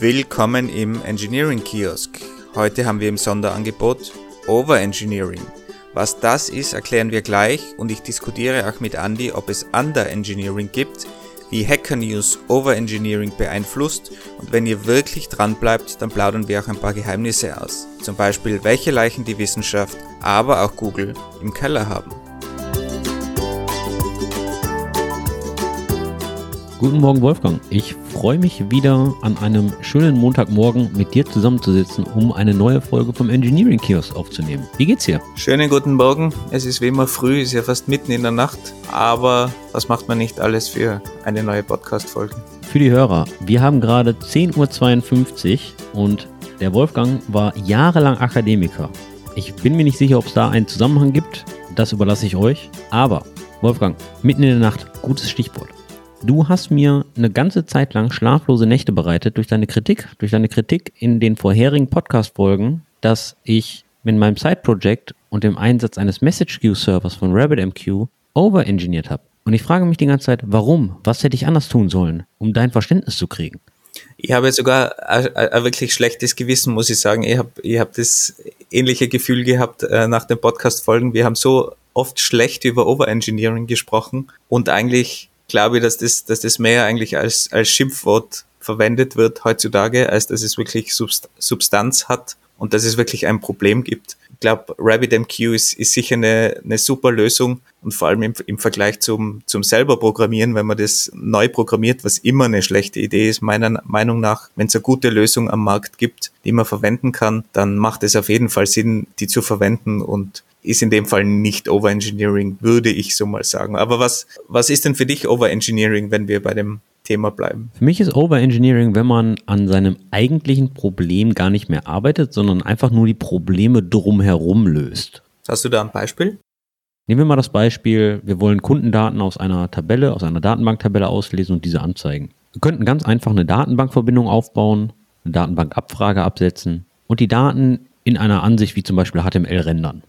Willkommen im Engineering Kiosk. Heute haben wir im Sonderangebot Overengineering. Was das ist, erklären wir gleich und ich diskutiere auch mit Andy, ob es Under-Engineering gibt, wie Hacker News Overengineering beeinflusst und wenn ihr wirklich dran bleibt, dann plaudern wir auch ein paar Geheimnisse aus. Zum Beispiel, welche Leichen die Wissenschaft, aber auch Google im Keller haben. Guten Morgen, Wolfgang. Ich freue mich wieder an einem schönen Montagmorgen mit dir zusammenzusitzen, um eine neue Folge vom Engineering Kiosk aufzunehmen. Wie geht's dir? Schönen guten Morgen. Es ist wie immer früh, ist ja fast mitten in der Nacht, aber was macht man nicht alles für eine neue Podcast-Folge? Für die Hörer, wir haben gerade 10.52 Uhr und der Wolfgang war jahrelang Akademiker. Ich bin mir nicht sicher, ob es da einen Zusammenhang gibt. Das überlasse ich euch. Aber, Wolfgang, mitten in der Nacht, gutes Stichwort. Du hast mir eine ganze Zeit lang schlaflose Nächte bereitet durch deine Kritik, durch deine Kritik in den vorherigen Podcast-Folgen, dass ich mit meinem Side-Project und dem Einsatz eines Message-Queue-Servers von RabbitMQ overengineert habe. Und ich frage mich die ganze Zeit, warum? Was hätte ich anders tun sollen, um dein Verständnis zu kriegen? Ich habe sogar ein, ein wirklich schlechtes Gewissen, muss ich sagen. Ich habe ich hab das ähnliche Gefühl gehabt äh, nach den Podcast-Folgen. Wir haben so oft schlecht über Overengineering gesprochen und eigentlich glaube ich, dass das, dass das mehr eigentlich als, als Schimpfwort verwendet wird heutzutage, als dass es wirklich Substanz hat und dass es wirklich ein Problem gibt. Ich glaube, RabbitMQ ist, ist sicher eine, eine super Lösung und vor allem im, im Vergleich zum, zum selber Programmieren, wenn man das neu programmiert, was immer eine schlechte Idee ist, meiner Meinung nach, wenn es eine gute Lösung am Markt gibt, die man verwenden kann, dann macht es auf jeden Fall Sinn, die zu verwenden und ist in dem Fall nicht Overengineering, würde ich so mal sagen. Aber was, was ist denn für dich Overengineering, wenn wir bei dem Thema bleiben? Für mich ist Overengineering, wenn man an seinem eigentlichen Problem gar nicht mehr arbeitet, sondern einfach nur die Probleme drumherum löst. Hast du da ein Beispiel? Nehmen wir mal das Beispiel, wir wollen Kundendaten aus einer Tabelle, aus einer Datenbanktabelle auslesen und diese anzeigen. Wir könnten ganz einfach eine Datenbankverbindung aufbauen, eine Datenbankabfrage absetzen und die Daten in einer Ansicht wie zum Beispiel HTML rendern.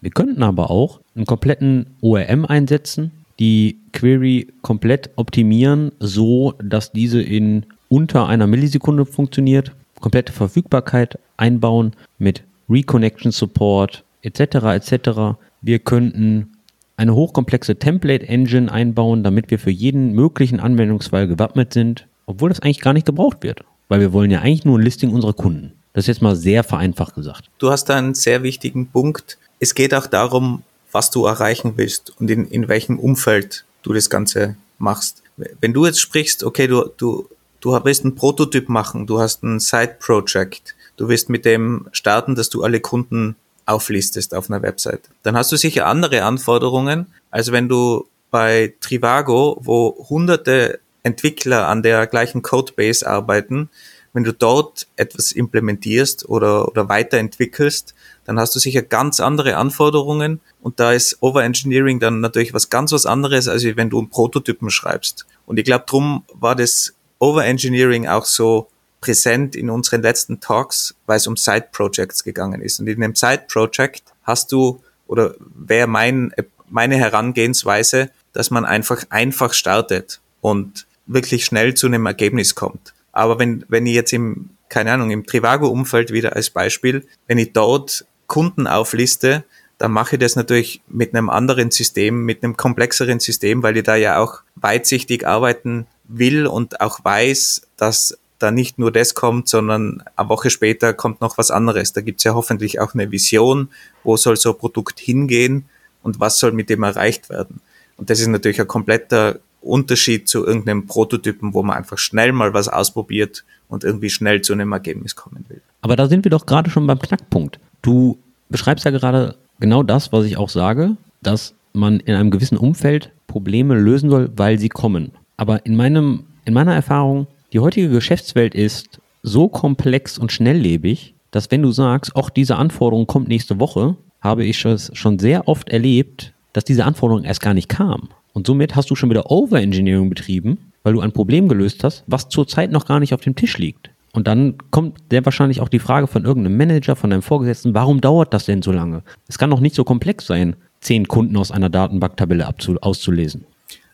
Wir könnten aber auch einen kompletten ORM einsetzen, die Query komplett optimieren, so dass diese in unter einer Millisekunde funktioniert, komplette Verfügbarkeit einbauen mit Reconnection Support etc. etc. Wir könnten eine hochkomplexe Template Engine einbauen, damit wir für jeden möglichen Anwendungsfall gewappnet sind, obwohl das eigentlich gar nicht gebraucht wird, weil wir wollen ja eigentlich nur ein Listing unserer Kunden. Das ist jetzt mal sehr vereinfacht gesagt. Du hast da einen sehr wichtigen Punkt es geht auch darum, was du erreichen willst und in, in welchem Umfeld du das Ganze machst. Wenn du jetzt sprichst, okay, du, du, du willst einen Prototyp machen, du hast ein Side-Project, du willst mit dem starten, dass du alle Kunden auflistest auf einer Website, dann hast du sicher andere Anforderungen, als wenn du bei Trivago, wo hunderte Entwickler an der gleichen Codebase arbeiten, wenn du dort etwas implementierst oder, oder weiterentwickelst, dann hast du sicher ganz andere Anforderungen und da ist Overengineering dann natürlich was ganz was anderes, als wenn du einen Prototypen schreibst. Und ich glaube, drum war das Overengineering auch so präsent in unseren letzten Talks, weil es um Side Projects gegangen ist. Und in einem Side Project hast du, oder wäre mein, meine Herangehensweise, dass man einfach einfach startet und wirklich schnell zu einem Ergebnis kommt. Aber wenn, wenn ich jetzt im, keine Ahnung, im Trivago-Umfeld wieder als Beispiel, wenn ich dort Kunden aufliste, dann mache ich das natürlich mit einem anderen System, mit einem komplexeren System, weil ich da ja auch weitsichtig arbeiten will und auch weiß, dass da nicht nur das kommt, sondern eine Woche später kommt noch was anderes. Da gibt's ja hoffentlich auch eine Vision, wo soll so ein Produkt hingehen und was soll mit dem erreicht werden. Und das ist natürlich ein kompletter Unterschied zu irgendeinem Prototypen, wo man einfach schnell mal was ausprobiert und irgendwie schnell zu einem Ergebnis kommen will. Aber da sind wir doch gerade schon beim Knackpunkt. Du beschreibst ja gerade genau das, was ich auch sage, dass man in einem gewissen Umfeld Probleme lösen soll, weil sie kommen. Aber in meinem, in meiner Erfahrung, die heutige Geschäftswelt ist so komplex und schnelllebig, dass wenn du sagst, auch diese Anforderung kommt nächste Woche, habe ich es schon sehr oft erlebt, dass diese Anforderung erst gar nicht kam. Und somit hast du schon wieder Overengineering betrieben, weil du ein Problem gelöst hast, was zurzeit noch gar nicht auf dem Tisch liegt. Und dann kommt sehr wahrscheinlich auch die Frage von irgendeinem Manager, von deinem Vorgesetzten, warum dauert das denn so lange? Es kann doch nicht so komplex sein, zehn Kunden aus einer Datenbanktabelle auszulesen.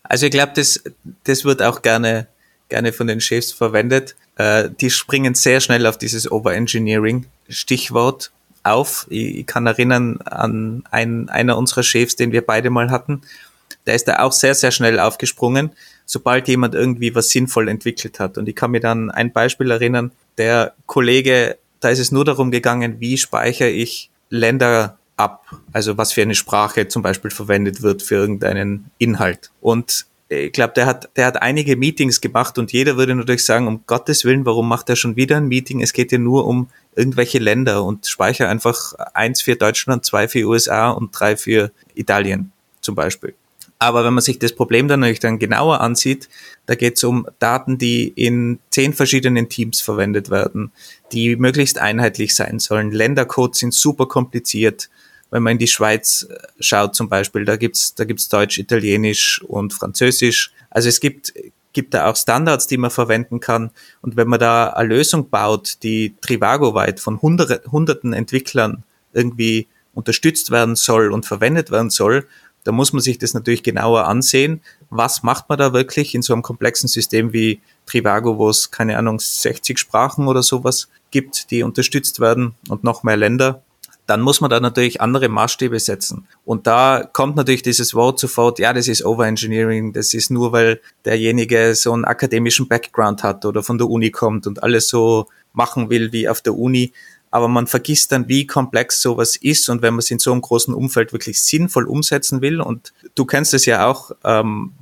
Also ich glaube, das, das wird auch gerne, gerne von den Chefs verwendet. äh, die springen sehr schnell auf dieses Overengineering-Stichwort auf. Ich, ich, kann erinnern an einen, einer unserer Chefs, den wir beide mal hatten. Der ist da auch sehr, sehr schnell aufgesprungen, sobald jemand irgendwie was sinnvoll entwickelt hat. Und ich kann mir dann ein Beispiel erinnern, der Kollege, da ist es nur darum gegangen, wie speichere ich Länder ab, also was für eine Sprache zum Beispiel verwendet wird für irgendeinen Inhalt. Und ich glaube, der hat, der hat einige Meetings gemacht und jeder würde natürlich sagen, um Gottes Willen, warum macht er schon wieder ein Meeting? Es geht ja nur um irgendwelche Länder und speichere einfach eins für Deutschland, zwei für USA und drei für Italien zum Beispiel. Aber wenn man sich das Problem dann natürlich dann genauer ansieht, da geht es um Daten, die in zehn verschiedenen Teams verwendet werden, die möglichst einheitlich sein sollen. Ländercodes sind super kompliziert wenn man in die Schweiz äh, schaut zum Beispiel, da gibt's da gibt's Deutsch, Italienisch und Französisch. Also es gibt, gibt da auch Standards, die man verwenden kann. Und wenn man da eine Lösung baut, die Trivago-weit von hundert, hunderten Entwicklern irgendwie unterstützt werden soll und verwendet werden soll, da muss man sich das natürlich genauer ansehen. Was macht man da wirklich in so einem komplexen System wie Trivago, wo es, keine Ahnung, 60 Sprachen oder sowas gibt, die unterstützt werden und noch mehr Länder? dann muss man da natürlich andere Maßstäbe setzen. Und da kommt natürlich dieses Wort sofort, ja, das ist Overengineering, das ist nur, weil derjenige so einen akademischen Background hat oder von der Uni kommt und alles so machen will wie auf der Uni. Aber man vergisst dann, wie komplex sowas ist und wenn man es in so einem großen Umfeld wirklich sinnvoll umsetzen will. Und du kennst es ja auch ähm,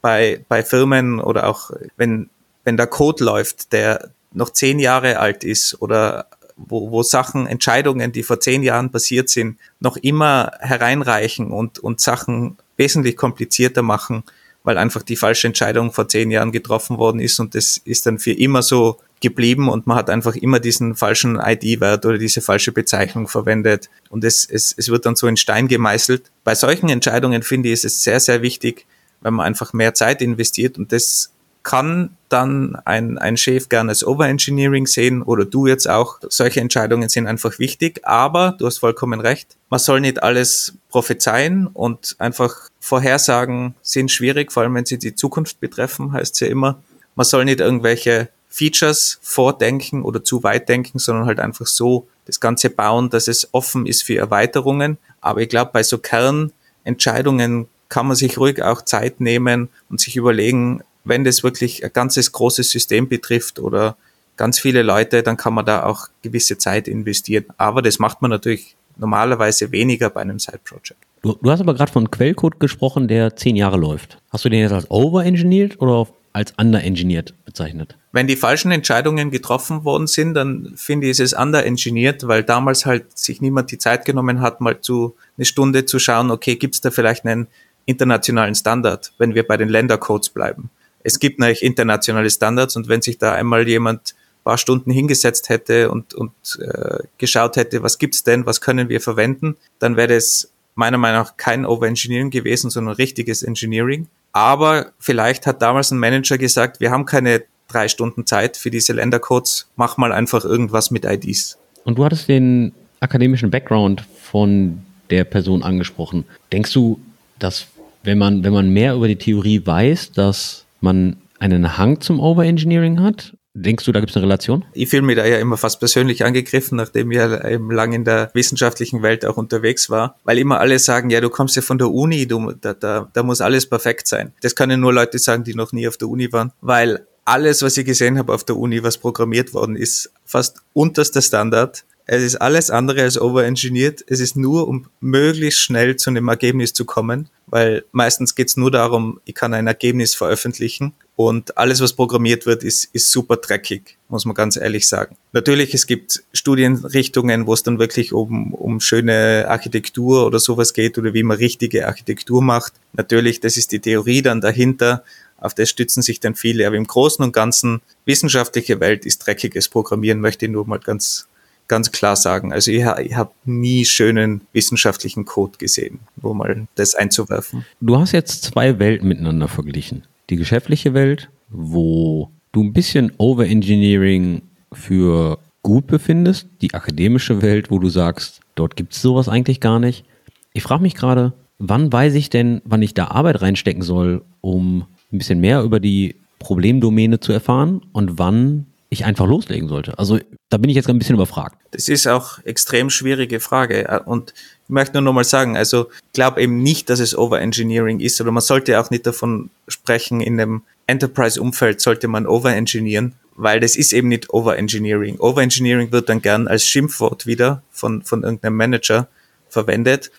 bei, bei Firmen oder auch wenn, wenn der Code läuft, der noch zehn Jahre alt ist oder wo, wo Sachen, Entscheidungen, die vor zehn Jahren passiert sind, noch immer hereinreichen und, und Sachen wesentlich komplizierter machen, weil einfach die falsche Entscheidung vor zehn Jahren getroffen worden ist und das ist dann für immer so geblieben und man hat einfach immer diesen falschen ID-Wert oder diese falsche Bezeichnung verwendet und es, es, es wird dann so in Stein gemeißelt. Bei solchen Entscheidungen finde ich, ist es sehr, sehr wichtig, wenn man einfach mehr Zeit investiert und das kann dann ein, ein Chef gerne als Overengineering sehen oder du jetzt auch. Solche Entscheidungen sind einfach wichtig, aber du hast vollkommen recht. Man soll nicht alles prophezeien und einfach Vorhersagen sind schwierig, vor allem wenn sie die Zukunft betreffen, heißt es ja immer. Man soll nicht irgendwelche Features vordenken oder zu weit denken, sondern halt einfach so das Ganze bauen, dass es offen ist für Erweiterungen. Aber ich glaube, bei so Kernentscheidungen kann man sich ruhig auch Zeit nehmen und sich überlegen, wenn das wirklich ein ganzes großes System betrifft oder ganz viele Leute, dann kann man da auch gewisse Zeit investieren. Aber das macht man natürlich normalerweise weniger bei einem Side-Project. Du, du, hast aber gerade von Quellcode gesprochen, der zehn Jahre läuft. Hast du den jetzt als overengineert oder als underengineert bezeichnet? Wenn die falschen Entscheidungen getroffen worden sind, dann finde ich es underengineert, weil damals halt sich niemand die Zeit genommen hat, mal zu eine Stunde zu schauen, okay, gibt es da vielleicht einen internationalen Standard, wenn wir bei den Ländercodes bleiben es gibt natürlich internationale Standards und wenn sich da einmal jemand paar Stunden hingesetzt hätte und, und äh, geschaut hätte, was gibt's denn, was können wir verwenden, dann wäre das meiner Meinung nach kein Overengineering gewesen, sondern richtiges Engineering. Aber vielleicht hat damals ein Manager gesagt, wir haben keine drei Stunden Zeit für diese Ländercodes, mach mal einfach irgendwas mit IDs. Und du hattest den akademischen Background von der Person angesprochen. Denkst du, dass wenn man, wenn man mehr über die Theorie weiß, dass man einen Hang zum Overengineering hat? Denkst du, da gibt es eine Relation? Ich fühle mich da ja immer fast persönlich angegriffen, nachdem ich ja eben lang in der wissenschaftlichen Welt auch unterwegs war, weil immer alle sagen, ja, du kommst ja von der Uni, du, da, da, da muss alles perfekt sein. Das können nur Leute sagen, die noch nie auf der Uni waren, weil alles, was ich gesehen habe auf der Uni, was programmiert worden ist, fast unterster Standard. Es ist alles andere als overengineert. Es ist nur, um möglichst schnell zu einem Ergebnis zu kommen, weil meistens geht es nur darum, ich kann ein Ergebnis veröffentlichen und alles, was programmiert wird, ist, ist super dreckig, muss man ganz ehrlich sagen. Natürlich, es gibt Studienrichtungen, wo es dann wirklich um, um schöne Architektur oder sowas geht oder wie man richtige Architektur macht. Natürlich, das ist die Theorie dann dahinter. Auf das stützen sich dann viele. Aber im Großen und Ganzen, wissenschaftliche Welt ist dreckiges Programmieren, möchte ich nur mal ganz ganz klar sagen. Also ich, ich habe nie schönen wissenschaftlichen Code gesehen, wo mal das einzuwerfen. Du hast jetzt zwei Welten miteinander verglichen. Die geschäftliche Welt, wo du ein bisschen Overengineering für gut befindest, die akademische Welt, wo du sagst, dort gibt es sowas eigentlich gar nicht. Ich frage mich gerade, wann weiß ich denn, wann ich da Arbeit reinstecken soll, um ein bisschen mehr über die Problemdomäne zu erfahren und wann ich einfach loslegen sollte? Also da bin ich jetzt ein bisschen überfragt. Das ist auch extrem schwierige Frage. Und ich möchte nur nochmal sagen, also glaube eben nicht, dass es Overengineering ist, oder man sollte auch nicht davon sprechen, in einem Enterprise-Umfeld sollte man overengineeren, weil das ist eben nicht Overengineering. Overengineering wird dann gern als Schimpfwort wieder von, von irgendeinem Manager verwendet,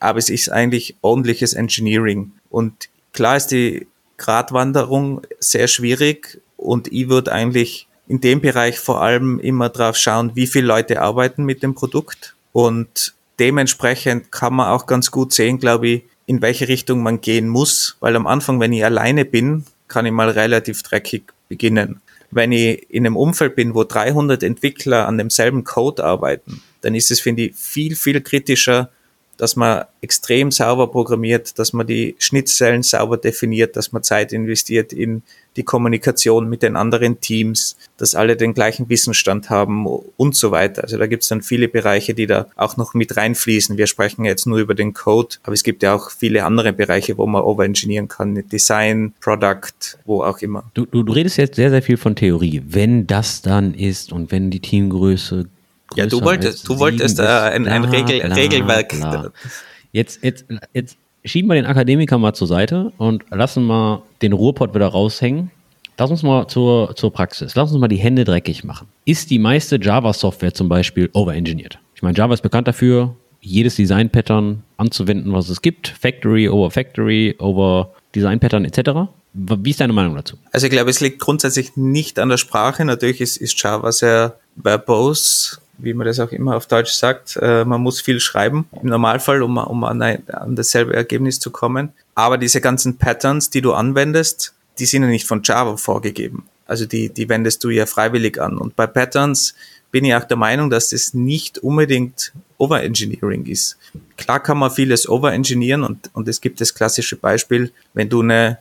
aber es ist eigentlich ordentliches Engineering. Und klar ist die Gratwanderung sehr schwierig und ich würde eigentlich in dem Bereich vor allem immer drauf schauen, wie viele Leute arbeiten mit dem Produkt und dementsprechend kann man auch ganz gut sehen, glaube ich, in welche Richtung man gehen muss, weil am Anfang, wenn ich alleine bin, kann ich mal relativ dreckig beginnen. Wenn ich in einem Umfeld bin, wo 300 Entwickler an demselben Code arbeiten, dann ist es, finde ich, viel, viel kritischer, dass man extrem sauber programmiert, dass man die Schnittstellen sauber definiert, dass man Zeit investiert in die Kommunikation mit den anderen Teams, dass alle den gleichen Wissensstand haben und so weiter. Also da gibt es dann viele Bereiche, die da auch noch mit reinfließen. Wir sprechen jetzt nur über den Code, aber es gibt ja auch viele andere Bereiche, wo man overengineeren kann, Design, Product, wo auch immer. Du, du, du redest jetzt sehr, sehr viel von Theorie. Wenn das dann ist und wenn die Teamgröße ja, du wolltest, du wolltest äh, ein, ein Regel, bla, Regelwerk. Bla. Jetzt, jetzt, jetzt schieben wir den Akademiker mal zur Seite und lassen mal den Ruhrpott wieder raushängen. Lass uns mal zur, zur Praxis. Lass uns mal die Hände dreckig machen. Ist die meiste Java-Software zum Beispiel overengineert? Ich meine, Java ist bekannt dafür, jedes Design-Pattern anzuwenden, was es gibt. Factory over Factory over Design-Pattern etc. Wie ist deine Meinung dazu? Also ich glaube, es liegt grundsätzlich nicht an der Sprache. Natürlich ist, ist Java sehr verbose wie man das auch immer auf Deutsch sagt, äh, man muss viel schreiben im Normalfall, um, um an, ein, an dasselbe Ergebnis zu kommen. Aber diese ganzen Patterns, die du anwendest, die sind ja nicht von Java vorgegeben. Also die, die wendest du ja freiwillig an. Und bei Patterns bin ich auch der Meinung, dass das nicht unbedingt Overengineering ist. Klar kann man vieles overengineeren und, und es gibt das klassische Beispiel, wenn du eine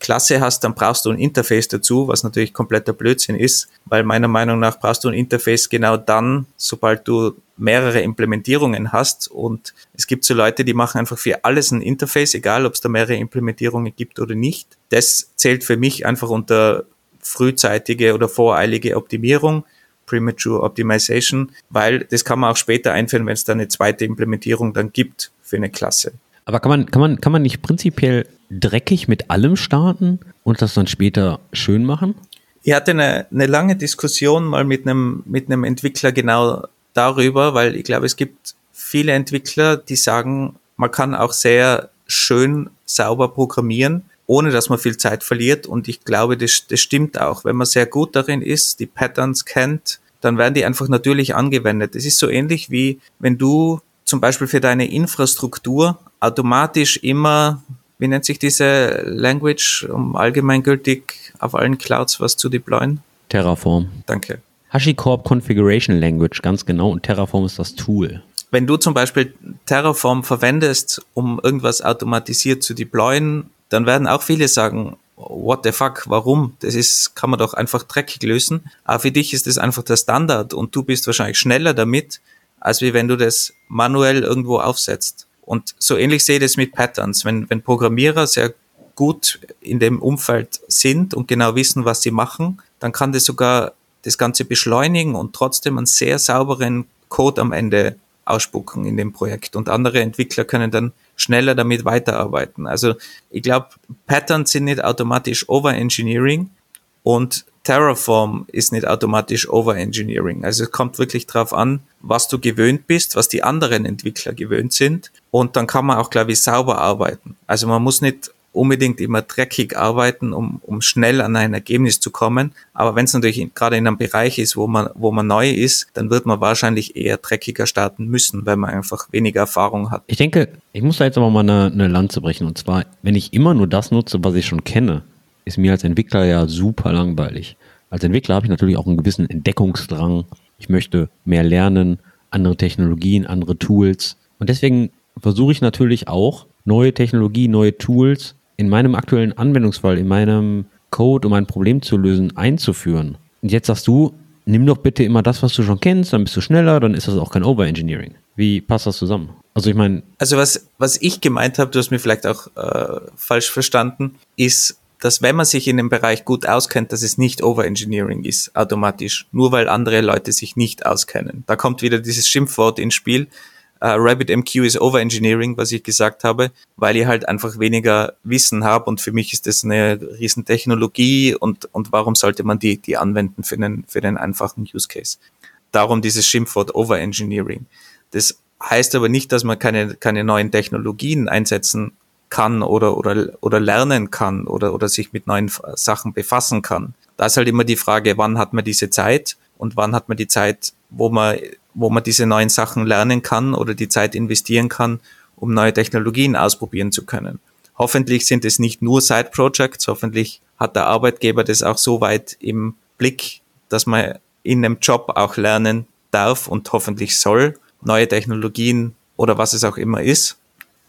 Klasse hast, dann brauchst du ein Interface dazu, was natürlich kompletter Blödsinn ist, weil meiner Meinung nach brauchst du ein Interface genau dann, sobald du mehrere Implementierungen hast und es gibt so Leute, die machen einfach für alles ein Interface, egal ob es da mehrere Implementierungen gibt oder nicht. Das zählt für mich einfach unter frühzeitige oder voreilige Optimierung. Premature Optimization, weil das kann man auch später einführen, wenn es da eine zweite Implementierung dann gibt für eine Klasse. Aber kann man, kann man, kann man nicht prinzipiell dreckig mit allem starten und das dann später schön machen? Ich hatte eine, eine lange Diskussion mal mit einem, mit einem Entwickler genau darüber, weil ich glaube, es gibt viele Entwickler, die sagen, man kann auch sehr schön sauber programmieren, ohne dass man viel Zeit verliert. Und ich glaube, das, das stimmt auch. Wenn man sehr gut darin ist, die Patterns kennt, dann werden die einfach natürlich angewendet. Es ist so ähnlich wie wenn du zum Beispiel für deine Infrastruktur automatisch immer, wie nennt sich diese Language, um allgemeingültig auf allen Clouds was zu deployen? Terraform. Danke. HashiCorp Configuration Language, ganz genau, und Terraform ist das Tool. Wenn du zum Beispiel Terraform verwendest, um irgendwas automatisiert zu deployen, dann werden auch viele sagen, what the fuck, warum? Das ist, kann man doch einfach dreckig lösen. Aber für dich ist das einfach der Standard und du bist wahrscheinlich schneller damit, als wie wenn du das manuell irgendwo aufsetzt. Und so ähnlich sehe ich das mit Patterns. Wenn, wenn Programmierer sehr gut in dem Umfeld sind und genau wissen, was sie machen, dann kann das sogar das Ganze beschleunigen und trotzdem einen sehr sauberen Code am Ende ausspucken in dem Projekt. Und andere Entwickler können dann schneller damit weiterarbeiten. Also ich glaube, Patterns sind nicht automatisch Overengineering und Terraform ist nicht automatisch Overengineering. Also es kommt wirklich drauf an, was du gewöhnt bist, was die anderen Entwickler gewöhnt sind. Und dann kann man auch, glaube ich, sauber arbeiten. Also man muss nicht unbedingt immer dreckig arbeiten, um, um schnell an ein Ergebnis zu kommen. Aber wenn es natürlich gerade in einem Bereich ist, wo man, wo man neu ist, dann wird man wahrscheinlich eher dreckiger starten müssen, weil man einfach weniger Erfahrung hat. Ich denke, ich muss da jetzt aber mal eine, eine Lanze brechen. Und zwar, wenn ich immer nur das nutze, was ich schon kenne, ist mir als Entwickler ja super langweilig. Als Entwickler habe ich natürlich auch einen gewissen Entdeckungsdrang. Ich möchte mehr lernen, andere Technologien, andere Tools. Und deswegen versuche ich natürlich auch, neue Technologie, neue Tools in meinem aktuellen Anwendungsfall, in meinem Code, um ein Problem zu lösen, einzuführen. Und jetzt sagst du, nimm doch bitte immer das, was du schon kennst, dann bist du schneller, dann ist das auch kein Overengineering. Wie passt das zusammen? Also ich meine. Also was, was ich gemeint habe, du hast mir vielleicht auch äh, falsch verstanden, ist, dass wenn man sich in dem Bereich gut auskennt, dass es nicht Overengineering ist, automatisch. Nur weil andere Leute sich nicht auskennen. Da kommt wieder dieses Schimpfwort ins Spiel. Uh, RabbitMQ ist Overengineering, was ich gesagt habe, weil ich halt einfach weniger Wissen habe und für mich ist das eine riesen Technologie und, und warum sollte man die, die anwenden für einen, für einen einfachen Use Case? Darum dieses Schimpfwort Overengineering. Das heißt aber nicht, dass man keine, keine neuen Technologien einsetzen kann oder, oder, oder lernen kann oder, oder sich mit neuen Sachen befassen kann. Da ist halt immer die Frage, wann hat man diese Zeit und wann hat man die Zeit, wo man, wo man diese neuen Sachen lernen kann oder die Zeit investieren kann, um neue Technologien ausprobieren zu können. Hoffentlich sind es nicht nur Side-Projects, hoffentlich hat der Arbeitgeber das auch so weit im Blick, dass man in einem Job auch lernen darf und hoffentlich soll, neue Technologien oder was es auch immer ist.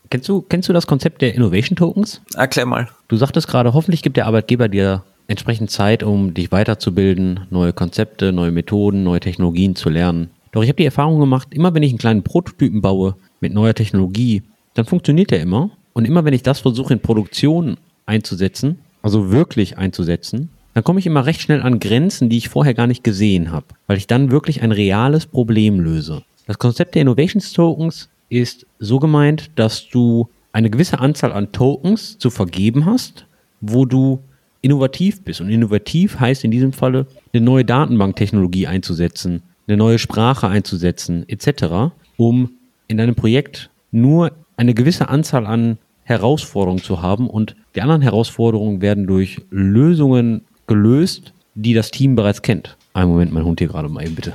Kennst du, kennst du das Konzept der Innovation Tokens? Erklär mal. Du sagtest gerade, hoffentlich gibt der Arbeitgeber dir entsprechend Zeit, um dich weiterzubilden, neue Konzepte, neue Methoden, neue Technologien zu lernen. Doch ich habe die Erfahrung gemacht, immer wenn ich einen kleinen Prototypen baue mit neuer Technologie, dann funktioniert der immer. Und immer wenn ich das versuche in Produktion einzusetzen, also wirklich einzusetzen, dann komme ich immer recht schnell an Grenzen, die ich vorher gar nicht gesehen habe, weil ich dann wirklich ein reales Problem löse. Das Konzept der Innovations Tokens ist so gemeint, dass du eine gewisse Anzahl an Tokens zu vergeben hast, wo du innovativ bist. Und innovativ heißt in diesem Falle, eine neue Datenbanktechnologie einzusetzen, eine neue Sprache einzusetzen, etc., um in deinem Projekt nur eine gewisse Anzahl an Herausforderungen zu haben und die anderen Herausforderungen werden durch Lösungen gelöst, die das Team bereits kennt. Einen Moment, mein Hund hier gerade mal eben bitte.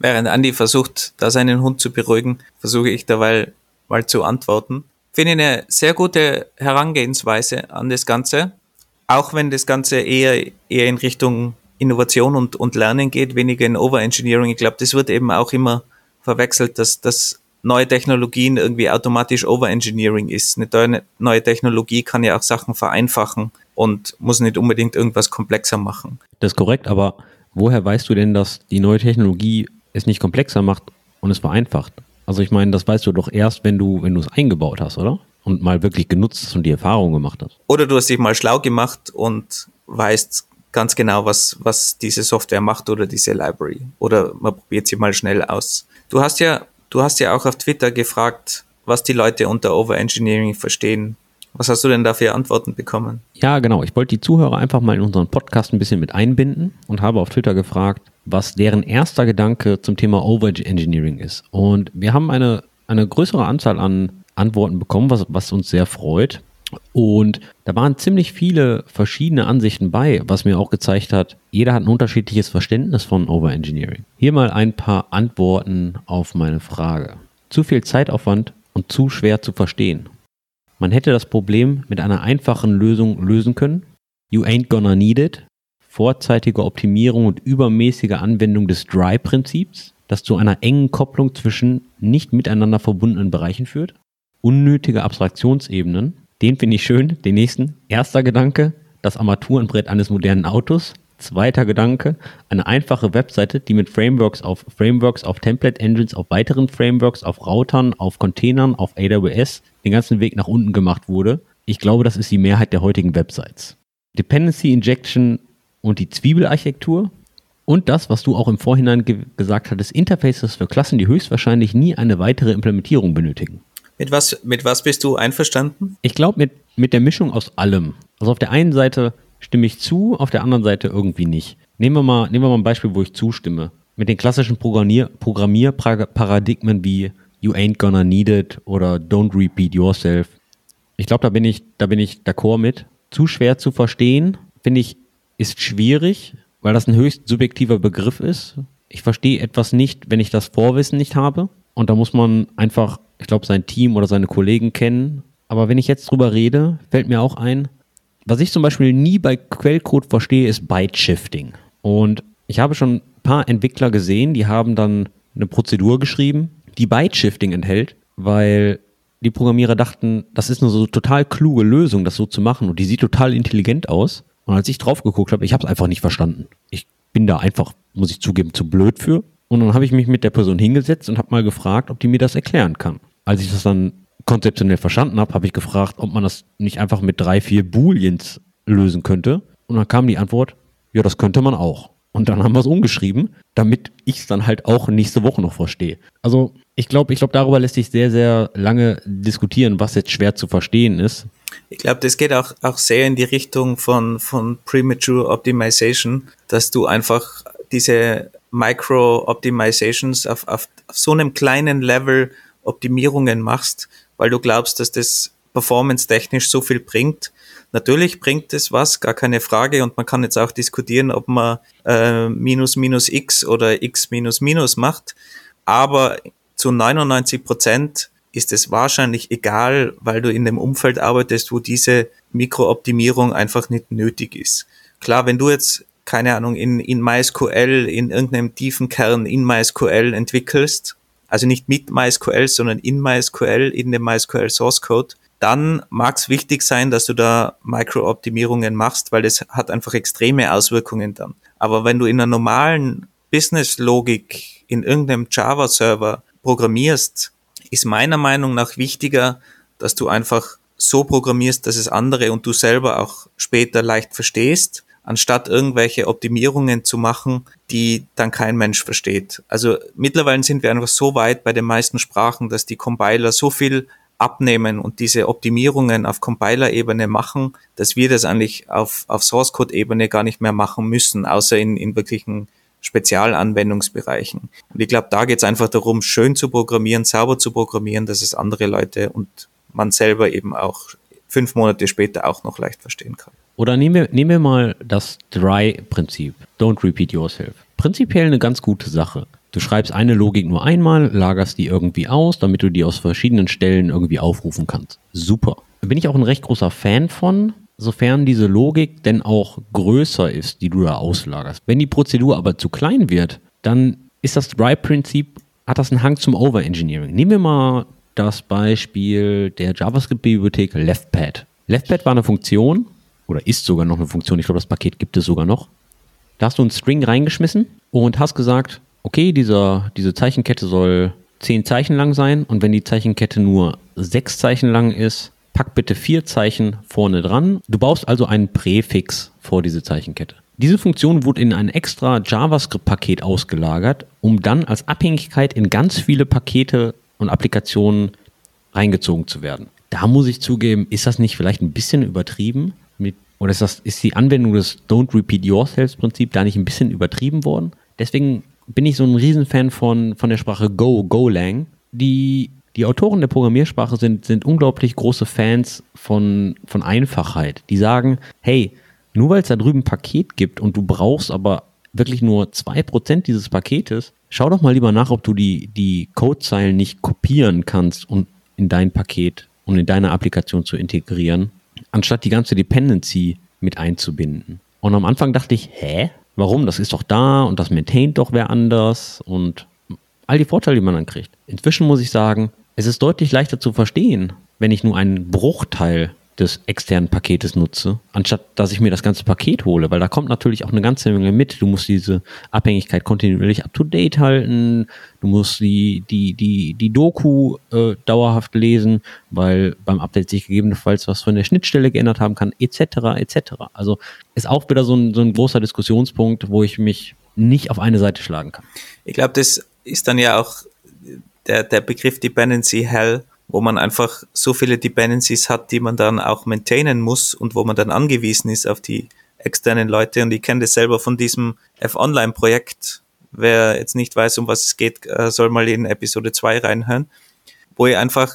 Während Andi versucht, da seinen Hund zu beruhigen, versuche ich dabei mal zu antworten. Finde eine sehr gute Herangehensweise an das Ganze. Auch wenn das Ganze eher, eher in Richtung Innovation und, und Lernen geht, weniger in Overengineering. Ich glaube, das wird eben auch immer verwechselt, dass, dass neue Technologien irgendwie automatisch Overengineering ist. Eine neue Technologie kann ja auch Sachen vereinfachen und muss nicht unbedingt irgendwas komplexer machen. Das ist korrekt, aber woher weißt du denn, dass die neue Technologie es nicht komplexer macht und es vereinfacht. Also ich meine, das weißt du doch erst, wenn du, wenn du es eingebaut hast, oder? Und mal wirklich genutzt hast und die Erfahrung gemacht hast. Oder du hast dich mal schlau gemacht und weißt ganz genau, was, was diese Software macht oder diese Library. Oder man probiert sie mal schnell aus. Du hast ja, du hast ja auch auf Twitter gefragt, was die Leute unter Overengineering verstehen. Was hast du denn da für Antworten bekommen? Ja, genau. Ich wollte die Zuhörer einfach mal in unseren Podcast ein bisschen mit einbinden und habe auf Twitter gefragt, was deren erster Gedanke zum Thema Overengineering ist. Und wir haben eine, eine größere Anzahl an Antworten bekommen, was, was uns sehr freut. Und da waren ziemlich viele verschiedene Ansichten bei, was mir auch gezeigt hat, jeder hat ein unterschiedliches Verständnis von Overengineering. Hier mal ein paar Antworten auf meine Frage. Zu viel Zeitaufwand und zu schwer zu verstehen. Man hätte das Problem mit einer einfachen Lösung lösen können. You ain't gonna need it vorzeitige Optimierung und übermäßige Anwendung des Dry-Prinzips, das zu einer engen Kopplung zwischen nicht miteinander verbundenen Bereichen führt. Unnötige Abstraktionsebenen, den finde ich schön. Den nächsten, erster Gedanke, das Armaturenbrett eines modernen Autos. Zweiter Gedanke, eine einfache Webseite, die mit Frameworks auf Frameworks, auf Template Engines, auf weiteren Frameworks, auf Routern, auf Containern, auf AWS den ganzen Weg nach unten gemacht wurde. Ich glaube, das ist die Mehrheit der heutigen Websites. Dependency Injection und die Zwiebelarchitektur und das, was du auch im Vorhinein ge gesagt hattest, Interfaces für Klassen, die höchstwahrscheinlich nie eine weitere Implementierung benötigen. Mit was, mit was bist du einverstanden? Ich glaube, mit, mit der Mischung aus allem. Also auf der einen Seite stimme ich zu, auf der anderen Seite irgendwie nicht. Nehmen wir mal, nehmen wir mal ein Beispiel, wo ich zustimme. Mit den klassischen Programmier Programmierparadigmen wie You ain't gonna need it oder Don't repeat yourself. Ich glaube, da bin ich, da bin ich d'accord mit. Zu schwer zu verstehen, finde ich ist schwierig, weil das ein höchst subjektiver Begriff ist. Ich verstehe etwas nicht, wenn ich das Vorwissen nicht habe. Und da muss man einfach, ich glaube, sein Team oder seine Kollegen kennen. Aber wenn ich jetzt drüber rede, fällt mir auch ein, was ich zum Beispiel nie bei Quellcode verstehe, ist Byte-Shifting. Und ich habe schon ein paar Entwickler gesehen, die haben dann eine Prozedur geschrieben, die Byte-Shifting enthält, weil die Programmierer dachten, das ist eine so total kluge Lösung, das so zu machen und die sieht total intelligent aus. Und als ich drauf geguckt habe, ich habe es einfach nicht verstanden. Ich bin da einfach, muss ich zugeben, zu blöd für. Und dann habe ich mich mit der Person hingesetzt und habe mal gefragt, ob die mir das erklären kann. Als ich das dann konzeptionell verstanden habe, habe ich gefragt, ob man das nicht einfach mit drei, vier Booleans lösen könnte. Und dann kam die Antwort, ja, das könnte man auch. Und dann haben wir es umgeschrieben, damit ich es dann halt auch nächste Woche noch verstehe. Also ich glaube, ich glaube, darüber lässt sich sehr, sehr lange diskutieren, was jetzt schwer zu verstehen ist. Ich glaube, das geht auch, auch sehr in die Richtung von, von Premature Optimization, dass du einfach diese Micro-Optimizations auf, auf, auf so einem kleinen Level Optimierungen machst, weil du glaubst, dass das performance-technisch so viel bringt Natürlich bringt es was, gar keine Frage. Und man kann jetzt auch diskutieren, ob man äh, minus minus x oder x minus minus macht. Aber zu 99 Prozent ist es wahrscheinlich egal, weil du in dem Umfeld arbeitest, wo diese Mikrooptimierung einfach nicht nötig ist. Klar, wenn du jetzt, keine Ahnung, in, in MySQL, in irgendeinem tiefen Kern in MySQL entwickelst, also nicht mit MySQL, sondern in MySQL, in dem MySQL Source Code, dann mag es wichtig sein, dass du da Micro-Optimierungen machst, weil das hat einfach extreme Auswirkungen dann. Aber wenn du in einer normalen Business-Logik in irgendeinem Java-Server programmierst, ist meiner Meinung nach wichtiger, dass du einfach so programmierst, dass es andere und du selber auch später leicht verstehst, anstatt irgendwelche Optimierungen zu machen, die dann kein Mensch versteht. Also mittlerweile sind wir einfach so weit bei den meisten Sprachen, dass die Compiler so viel abnehmen und diese Optimierungen auf Compiler-Ebene machen, dass wir das eigentlich auf, auf Source-Code-Ebene gar nicht mehr machen müssen, außer in, in wirklichen Spezialanwendungsbereichen. Und ich glaube, da geht es einfach darum, schön zu programmieren, sauber zu programmieren, dass es andere Leute und man selber eben auch fünf Monate später auch noch leicht verstehen kann. Oder nehmen wir, nehmen wir mal das Dry-Prinzip. Don't repeat yourself. Prinzipiell eine ganz gute Sache. Du schreibst eine Logik nur einmal, lagerst die irgendwie aus, damit du die aus verschiedenen Stellen irgendwie aufrufen kannst. Super. Da bin ich auch ein recht großer Fan von, sofern diese Logik denn auch größer ist, die du da auslagerst. Wenn die Prozedur aber zu klein wird, dann ist das Dry-Prinzip, hat das einen Hang zum Overengineering. Nehmen wir mal das Beispiel der JavaScript-Bibliothek LeftPad. LeftPad war eine Funktion, oder ist sogar noch eine Funktion, ich glaube, das Paket gibt es sogar noch. Da hast du einen String reingeschmissen und hast gesagt, okay, dieser, diese Zeichenkette soll zehn Zeichen lang sein und wenn die Zeichenkette nur sechs Zeichen lang ist, pack bitte vier Zeichen vorne dran. Du baust also einen Präfix vor diese Zeichenkette. Diese Funktion wurde in ein extra JavaScript-Paket ausgelagert, um dann als Abhängigkeit in ganz viele Pakete und Applikationen reingezogen zu werden. Da muss ich zugeben, ist das nicht vielleicht ein bisschen übertrieben? Oder ist, das, ist die Anwendung des Don't Repeat Yourself-Prinzip da nicht ein bisschen übertrieben worden? Deswegen bin ich so ein Riesenfan von, von der Sprache Go, Golang. Die, die Autoren der Programmiersprache sind, sind unglaublich große Fans von, von Einfachheit. Die sagen, hey, nur weil es da drüben ein Paket gibt und du brauchst aber wirklich nur 2% dieses Paketes, schau doch mal lieber nach, ob du die, die Codezeilen nicht kopieren kannst und in dein Paket und in deine Applikation zu integrieren, anstatt die ganze Dependency mit einzubinden. Und am Anfang dachte ich, hä? warum, das ist doch da und das maintaint doch wer anders und all die Vorteile, die man dann kriegt. Inzwischen muss ich sagen, es ist deutlich leichter zu verstehen, wenn ich nur einen Bruchteil des externen Paketes nutze, anstatt dass ich mir das ganze Paket hole, weil da kommt natürlich auch eine ganze Menge mit. Du musst diese Abhängigkeit kontinuierlich up to date halten, du musst die, die, die, die Doku äh, dauerhaft lesen, weil beim Update sich gegebenenfalls was von der Schnittstelle geändert haben kann, etc. etc. Also ist auch wieder so ein, so ein großer Diskussionspunkt, wo ich mich nicht auf eine Seite schlagen kann. Ich glaube, das ist dann ja auch der, der Begriff Dependency Hell, wo man einfach so viele Dependencies hat, die man dann auch maintainen muss und wo man dann angewiesen ist auf die externen Leute. Und ich kenne das selber von diesem F-Online-Projekt. Wer jetzt nicht weiß, um was es geht, äh, soll mal in Episode 2 reinhören, wo ich einfach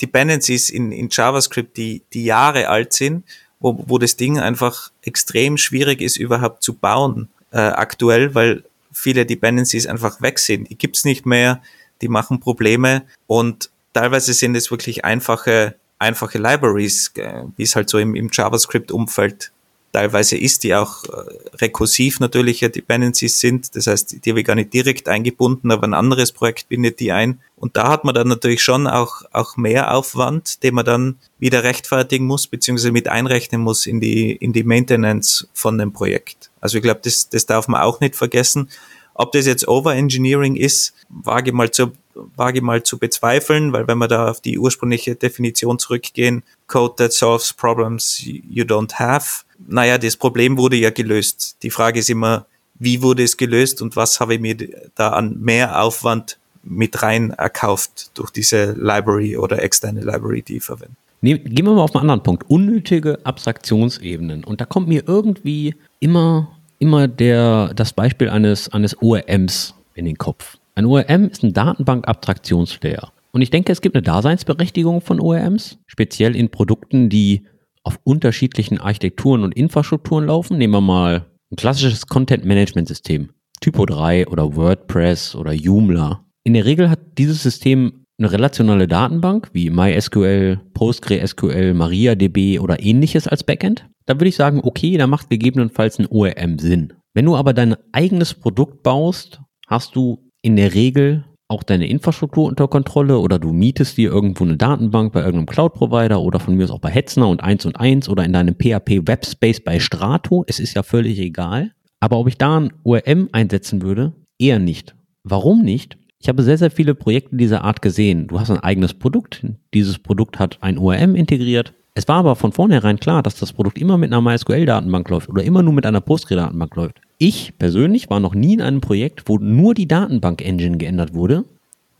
Dependencies in, in JavaScript, die, die Jahre alt sind, wo, wo das Ding einfach extrem schwierig ist, überhaupt zu bauen äh, aktuell, weil viele Dependencies einfach weg sind. Die gibt's nicht mehr, die machen Probleme und teilweise sind es wirklich einfache, einfache Libraries, wie es halt so im, im JavaScript-Umfeld teilweise ist, die auch äh, rekursiv natürliche Dependencies sind. Das heißt, die habe ich gar nicht direkt eingebunden, aber ein anderes Projekt bindet die ein. Und da hat man dann natürlich schon auch, auch mehr Aufwand, den man dann wieder rechtfertigen muss, beziehungsweise mit einrechnen muss in die, in die Maintenance von dem Projekt. Also ich glaube, das, das darf man auch nicht vergessen. Ob das jetzt Overengineering ist, wage mal zu wage mal zu bezweifeln, weil wenn wir da auf die ursprüngliche Definition zurückgehen, Code that solves problems you don't have, naja, das Problem wurde ja gelöst. Die Frage ist immer, wie wurde es gelöst und was habe ich mir da an mehr Aufwand mit rein erkauft durch diese Library oder externe Library, die ich verwende. Nee, gehen wir mal auf einen anderen Punkt. Unnötige Abstraktionsebenen. Und da kommt mir irgendwie immer, immer der, das Beispiel eines, eines ORMs in den Kopf. Ein ORM ist ein Datenbank-Abstraktionslayer. Und ich denke, es gibt eine Daseinsberechtigung von ORMs, speziell in Produkten, die auf unterschiedlichen Architekturen und Infrastrukturen laufen. Nehmen wir mal ein klassisches Content-Management-System. Typo 3 oder WordPress oder Joomla. In der Regel hat dieses System eine relationale Datenbank wie MySQL, PostgreSQL, MariaDB oder ähnliches als Backend. Da würde ich sagen, okay, da macht gegebenenfalls ein ORM Sinn. Wenn du aber dein eigenes Produkt baust, hast du in der Regel auch deine Infrastruktur unter Kontrolle oder du mietest dir irgendwo eine Datenbank bei irgendeinem Cloud-Provider oder von mir aus auch bei Hetzner und 1 und 1 oder in deinem PHP Webspace bei Strato. Es ist ja völlig egal. Aber ob ich da ein ORM einsetzen würde, eher nicht. Warum nicht? Ich habe sehr, sehr viele Projekte dieser Art gesehen. Du hast ein eigenes Produkt. Dieses Produkt hat ein ORM integriert. Es war aber von vornherein klar, dass das Produkt immer mit einer MySQL-Datenbank läuft oder immer nur mit einer Postgre-Datenbank läuft. Ich persönlich war noch nie in einem Projekt, wo nur die Datenbank-Engine geändert wurde.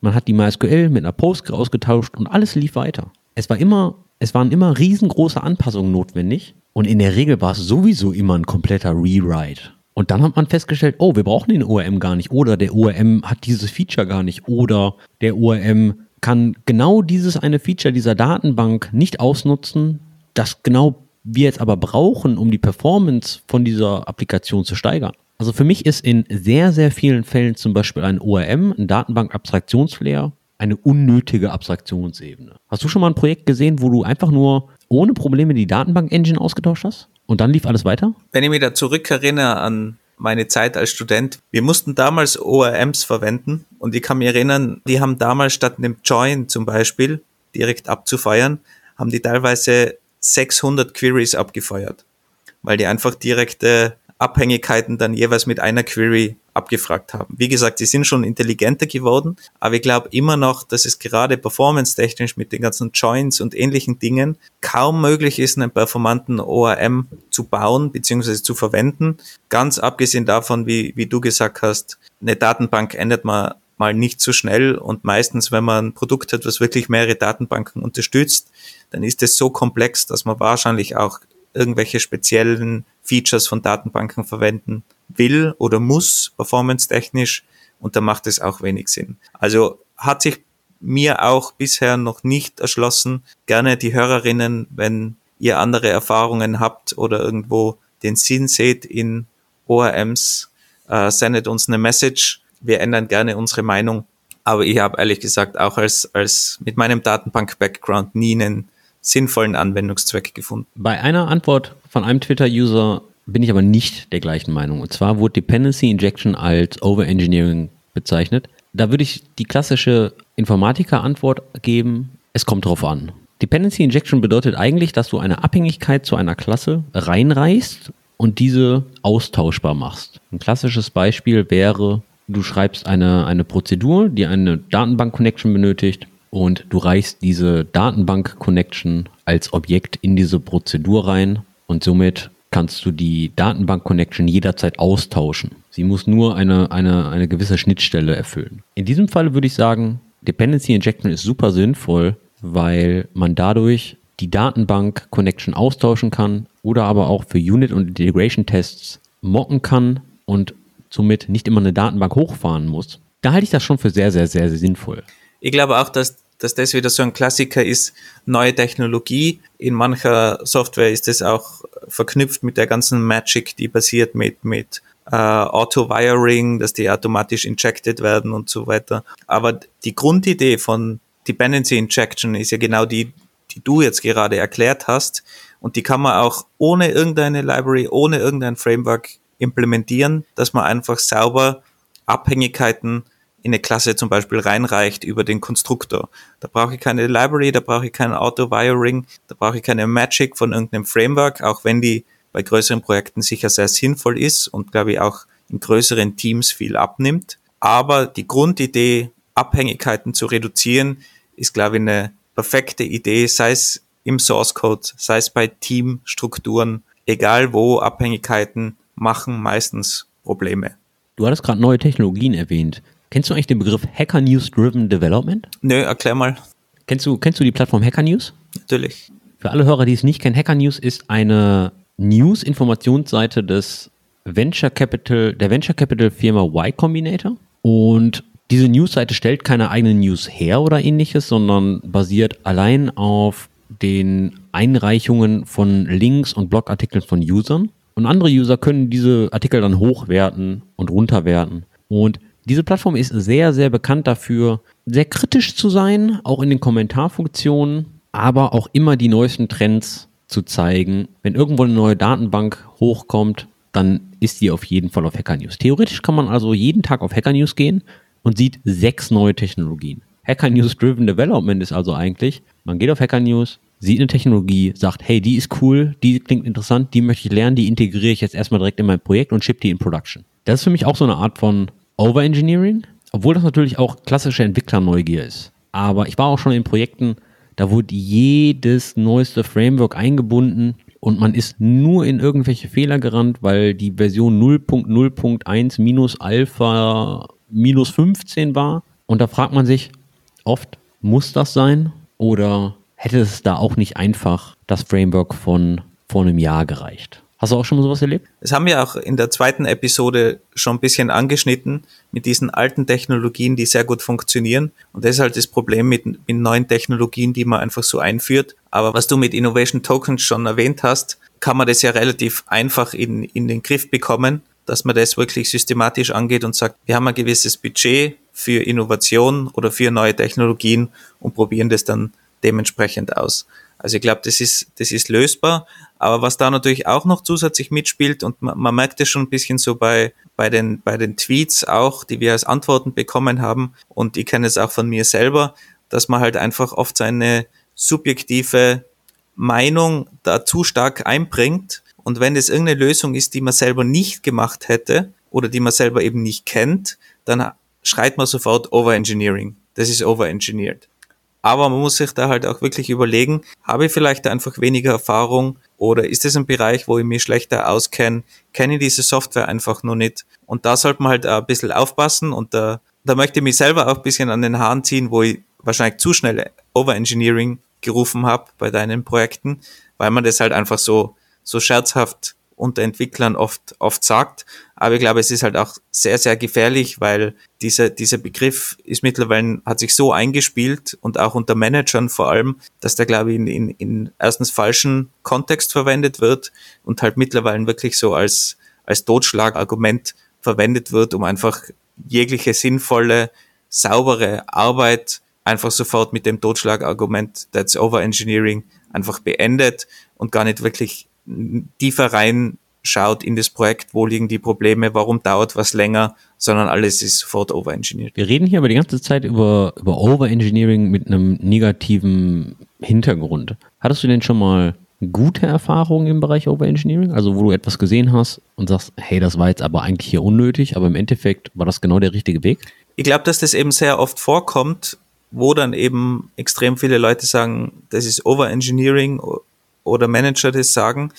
Man hat die MySQL mit einer Postgre ausgetauscht und alles lief weiter. Es war immer, es waren immer riesengroße Anpassungen notwendig und in der Regel war es sowieso immer ein kompletter Rewrite. Und dann hat man festgestellt, oh, wir brauchen den ORM gar nicht oder der ORM hat dieses Feature gar nicht oder der ORM kann genau dieses eine Feature dieser Datenbank nicht ausnutzen, das genau wir jetzt aber brauchen, um die Performance von dieser Applikation zu steigern. Also für mich ist in sehr, sehr vielen Fällen zum Beispiel ein ORM, ein Datenbank-Abstraktionslayer, eine unnötige Abstraktionsebene. Hast du schon mal ein Projekt gesehen, wo du einfach nur ohne Probleme die Datenbank-Engine ausgetauscht hast? Und dann lief alles weiter? Wenn ich mich da zurückerinnere an meine Zeit als Student, wir mussten damals ORMs verwenden und ich kann mich erinnern, die haben damals statt einem Join zum Beispiel direkt abzufeuern, haben die teilweise 600 Queries abgefeuert, weil die einfach direkte Abhängigkeiten dann jeweils mit einer Query abgefragt haben. Wie gesagt, die sind schon intelligenter geworden, aber ich glaube immer noch, dass es gerade performance-technisch mit den ganzen Joins und ähnlichen Dingen kaum möglich ist, einen performanten ORM zu bauen bzw. zu verwenden. Ganz abgesehen davon, wie, wie du gesagt hast, eine Datenbank ändert man mal nicht so schnell und meistens, wenn man ein Produkt hat, was wirklich mehrere Datenbanken unterstützt, dann ist es so komplex, dass man wahrscheinlich auch irgendwelche speziellen Features von Datenbanken verwenden will oder muss, performance-technisch, und da macht es auch wenig Sinn. Also hat sich mir auch bisher noch nicht erschlossen. Gerne die Hörerinnen, wenn ihr andere Erfahrungen habt oder irgendwo den Sinn seht in ORMs, äh, sendet uns eine Message. Wir ändern gerne unsere Meinung. Aber ich habe ehrlich gesagt auch als, als mit meinem Datenbank-Background nie einen sinnvollen Anwendungszweck gefunden. Bei einer Antwort von einem Twitter-User bin ich aber nicht der gleichen Meinung. Und zwar wurde Dependency Injection als Overengineering bezeichnet. Da würde ich die klassische Informatiker-Antwort geben, es kommt drauf an. Dependency Injection bedeutet eigentlich, dass du eine Abhängigkeit zu einer Klasse reinreißt und diese austauschbar machst. Ein klassisches Beispiel wäre, du schreibst eine, eine Prozedur, die eine Datenbank-Connection benötigt und du reichst diese Datenbank-Connection als Objekt in diese Prozedur rein und somit kannst du die Datenbank-Connection jederzeit austauschen. Sie muss nur eine, eine, eine gewisse Schnittstelle erfüllen. In diesem Fall würde ich sagen, Dependency Injection ist super sinnvoll, weil man dadurch die Datenbank-Connection austauschen kann oder aber auch für Unit- und Integration-Tests mocken kann und somit nicht immer eine Datenbank hochfahren muss. Da halte ich das schon für sehr, sehr, sehr, sehr sinnvoll. Ich glaube auch, dass, dass das wieder so ein Klassiker ist, neue Technologie. In mancher Software ist es auch verknüpft mit der ganzen Magic, die passiert mit, mit äh, Auto-Wiring, dass die automatisch injected werden und so weiter. Aber die Grundidee von Dependency Injection ist ja genau die, die du jetzt gerade erklärt hast. Und die kann man auch ohne irgendeine Library, ohne irgendein Framework implementieren, dass man einfach sauber Abhängigkeiten in eine Klasse zum Beispiel reinreicht über den Konstruktor. Da brauche ich keine Library, da brauche ich kein Auto-Wiring, da brauche ich keine Magic von irgendeinem Framework, auch wenn die bei größeren Projekten sicher sehr sinnvoll ist und glaube ich auch in größeren Teams viel abnimmt. Aber die Grundidee Abhängigkeiten zu reduzieren, ist, glaube ich, eine perfekte Idee, sei es im Source Code, sei es bei Teamstrukturen, egal wo, Abhängigkeiten machen meistens Probleme. Du hattest gerade neue Technologien erwähnt. Kennst du eigentlich den Begriff Hacker News Driven Development? Nö, erklär mal. Kennst du, kennst du die Plattform Hacker News? Natürlich. Für alle Hörer, die es nicht kennen, Hacker News ist eine News-Informationsseite des Venture Capital, der Venture Capital Firma Y Combinator. Und diese News-Seite stellt keine eigenen News her oder ähnliches, sondern basiert allein auf den Einreichungen von Links und Blogartikeln von Usern. Und andere User können diese Artikel dann hochwerten und runterwerten. Und diese Plattform ist sehr, sehr bekannt dafür, sehr kritisch zu sein, auch in den Kommentarfunktionen, aber auch immer die neuesten Trends zu zeigen. Wenn irgendwo eine neue Datenbank hochkommt, dann ist die auf jeden Fall auf Hacker News. Theoretisch kann man also jeden Tag auf Hacker News gehen und sieht sechs neue Technologien. Hacker News Driven Development ist also eigentlich, man geht auf Hacker News, sieht eine Technologie, sagt, hey, die ist cool, die klingt interessant, die möchte ich lernen, die integriere ich jetzt erstmal direkt in mein Projekt und ship die in Production. Das ist für mich auch so eine Art von Overengineering, obwohl das natürlich auch klassische Entwicklerneugier ist. Aber ich war auch schon in Projekten, da wurde jedes neueste Framework eingebunden und man ist nur in irgendwelche Fehler gerannt, weil die Version 0.0.1 minus Alpha minus 15 war. Und da fragt man sich oft, muss das sein? Oder hätte es da auch nicht einfach das Framework von vor einem Jahr gereicht? Hast du auch schon mal sowas erlebt? Das haben wir auch in der zweiten Episode schon ein bisschen angeschnitten mit diesen alten Technologien, die sehr gut funktionieren. Und das ist halt das Problem mit, mit neuen Technologien, die man einfach so einführt. Aber was du mit Innovation Tokens schon erwähnt hast, kann man das ja relativ einfach in, in den Griff bekommen, dass man das wirklich systematisch angeht und sagt, wir haben ein gewisses Budget für Innovation oder für neue Technologien und probieren das dann dementsprechend aus. Also ich glaube, das ist, das ist lösbar. Aber was da natürlich auch noch zusätzlich mitspielt, und man, man merkt es schon ein bisschen so bei, bei, den, bei den Tweets auch, die wir als Antworten bekommen haben, und ich kenne es auch von mir selber, dass man halt einfach oft seine subjektive Meinung da zu stark einbringt. Und wenn es irgendeine Lösung ist, die man selber nicht gemacht hätte oder die man selber eben nicht kennt, dann schreit man sofort Overengineering. Das ist overengineered. Aber man muss sich da halt auch wirklich überlegen, habe ich vielleicht einfach weniger Erfahrung oder ist es ein Bereich, wo ich mich schlechter auskenne, kenne ich diese Software einfach nur nicht. Und da sollte man halt ein bisschen aufpassen und da, da möchte ich mich selber auch ein bisschen an den Haaren ziehen, wo ich wahrscheinlich zu schnell Overengineering gerufen habe bei deinen Projekten, weil man das halt einfach so, so scherzhaft unter Entwicklern oft, oft sagt. Aber ich glaube, es ist halt auch sehr, sehr gefährlich, weil dieser, dieser Begriff ist mittlerweile, hat sich so eingespielt und auch unter Managern vor allem, dass der, glaube ich, in, in, in erstens falschen Kontext verwendet wird und halt mittlerweile wirklich so als, als Totschlagargument verwendet wird, um einfach jegliche sinnvolle, saubere Arbeit einfach sofort mit dem Totschlagargument, that's over engineering, einfach beendet und gar nicht wirklich tiefer rein schaut in das Projekt, wo liegen die Probleme, warum dauert was länger, sondern alles ist sofort overengineert. Wir reden hier aber die ganze Zeit über, über Overengineering mit einem negativen Hintergrund. Hattest du denn schon mal gute Erfahrungen im Bereich Overengineering? Also wo du etwas gesehen hast und sagst, hey, das war jetzt aber eigentlich hier unnötig, aber im Endeffekt war das genau der richtige Weg? Ich glaube, dass das eben sehr oft vorkommt, wo dann eben extrem viele Leute sagen, das ist Overengineering oder Manager das sagen.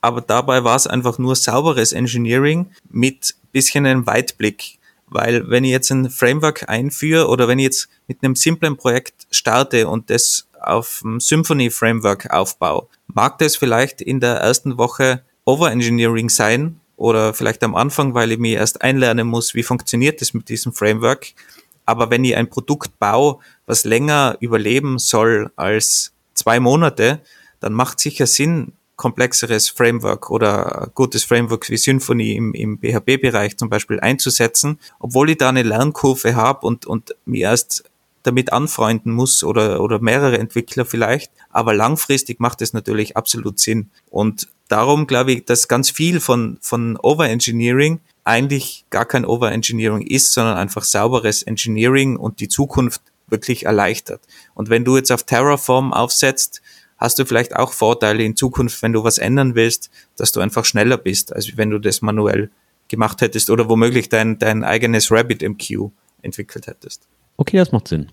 Aber dabei war es einfach nur sauberes Engineering mit bisschen einem Weitblick. Weil wenn ich jetzt ein Framework einführe oder wenn ich jetzt mit einem simplen Projekt starte und das auf dem Symphony Framework aufbaue, mag das vielleicht in der ersten Woche Overengineering sein oder vielleicht am Anfang, weil ich mir erst einlernen muss, wie funktioniert das mit diesem Framework. Aber wenn ich ein Produkt baue, was länger überleben soll als zwei Monate, dann macht sicher Sinn, komplexeres Framework oder gutes Framework wie Symfony im, im PHP-Bereich zum Beispiel einzusetzen, obwohl ich da eine Lernkurve habe und, und mir erst damit anfreunden muss oder, oder mehrere Entwickler vielleicht. Aber langfristig macht es natürlich absolut Sinn. Und darum glaube ich, dass ganz viel von, von Overengineering eigentlich gar kein Overengineering ist, sondern einfach sauberes Engineering und die Zukunft wirklich erleichtert. Und wenn du jetzt auf Terraform aufsetzt, hast du vielleicht auch Vorteile in Zukunft, wenn du was ändern willst, dass du einfach schneller bist, als wenn du das manuell gemacht hättest oder womöglich dein, dein eigenes Rabbit MQ entwickelt hättest. Okay, das macht Sinn.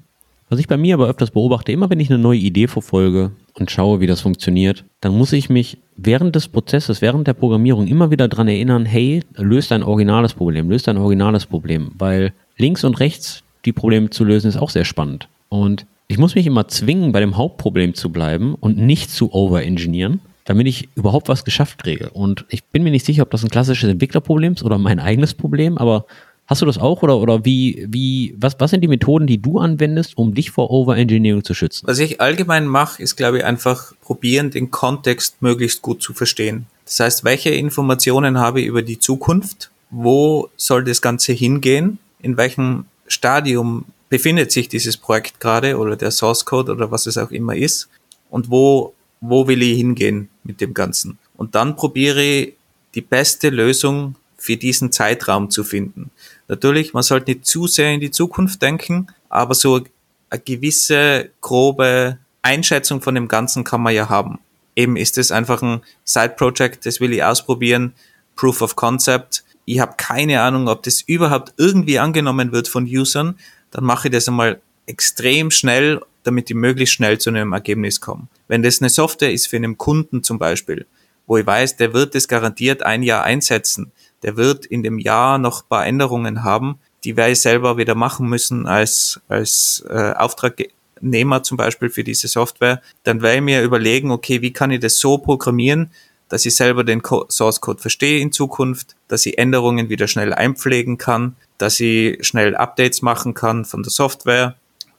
Was ich bei mir aber öfters beobachte, immer wenn ich eine neue Idee verfolge und schaue, wie das funktioniert, dann muss ich mich während des Prozesses, während der Programmierung immer wieder daran erinnern, hey, löst ein originales Problem, löst ein originales Problem, weil links und rechts die Probleme zu lösen ist auch sehr spannend. Und ich muss mich immer zwingen, bei dem Hauptproblem zu bleiben und nicht zu overengineeren, damit ich überhaupt was geschafft kriege. Und ich bin mir nicht sicher, ob das ein klassisches Entwicklerproblem ist oder mein eigenes Problem, aber Hast du das auch oder, oder wie, wie, was, was sind die Methoden, die du anwendest, um dich vor Overengineering zu schützen? Was ich allgemein mache, ist, glaube ich, einfach probieren, den Kontext möglichst gut zu verstehen. Das heißt, welche Informationen habe ich über die Zukunft? Wo soll das Ganze hingehen? In welchem Stadium befindet sich dieses Projekt gerade oder der Source Code oder was es auch immer ist? Und wo, wo will ich hingehen mit dem Ganzen? Und dann probiere ich die beste Lösung für diesen Zeitraum zu finden. Natürlich, man sollte nicht zu sehr in die Zukunft denken, aber so eine gewisse grobe Einschätzung von dem Ganzen kann man ja haben. Eben ist es einfach ein Side-Project, das will ich ausprobieren, Proof of Concept. Ich habe keine Ahnung, ob das überhaupt irgendwie angenommen wird von Usern. Dann mache ich das einmal extrem schnell, damit ich möglichst schnell zu einem Ergebnis komme. Wenn das eine Software ist für einen Kunden zum Beispiel, wo ich weiß, der wird das garantiert ein Jahr einsetzen, der wird in dem Jahr noch paar Änderungen haben, die werde ich selber wieder machen müssen als, als äh, Auftragnehmer zum Beispiel für diese Software. Dann werde ich mir überlegen, okay, wie kann ich das so programmieren, dass ich selber den Co Source Code verstehe in Zukunft, dass ich Änderungen wieder schnell einpflegen kann, dass ich schnell Updates machen kann von der Software,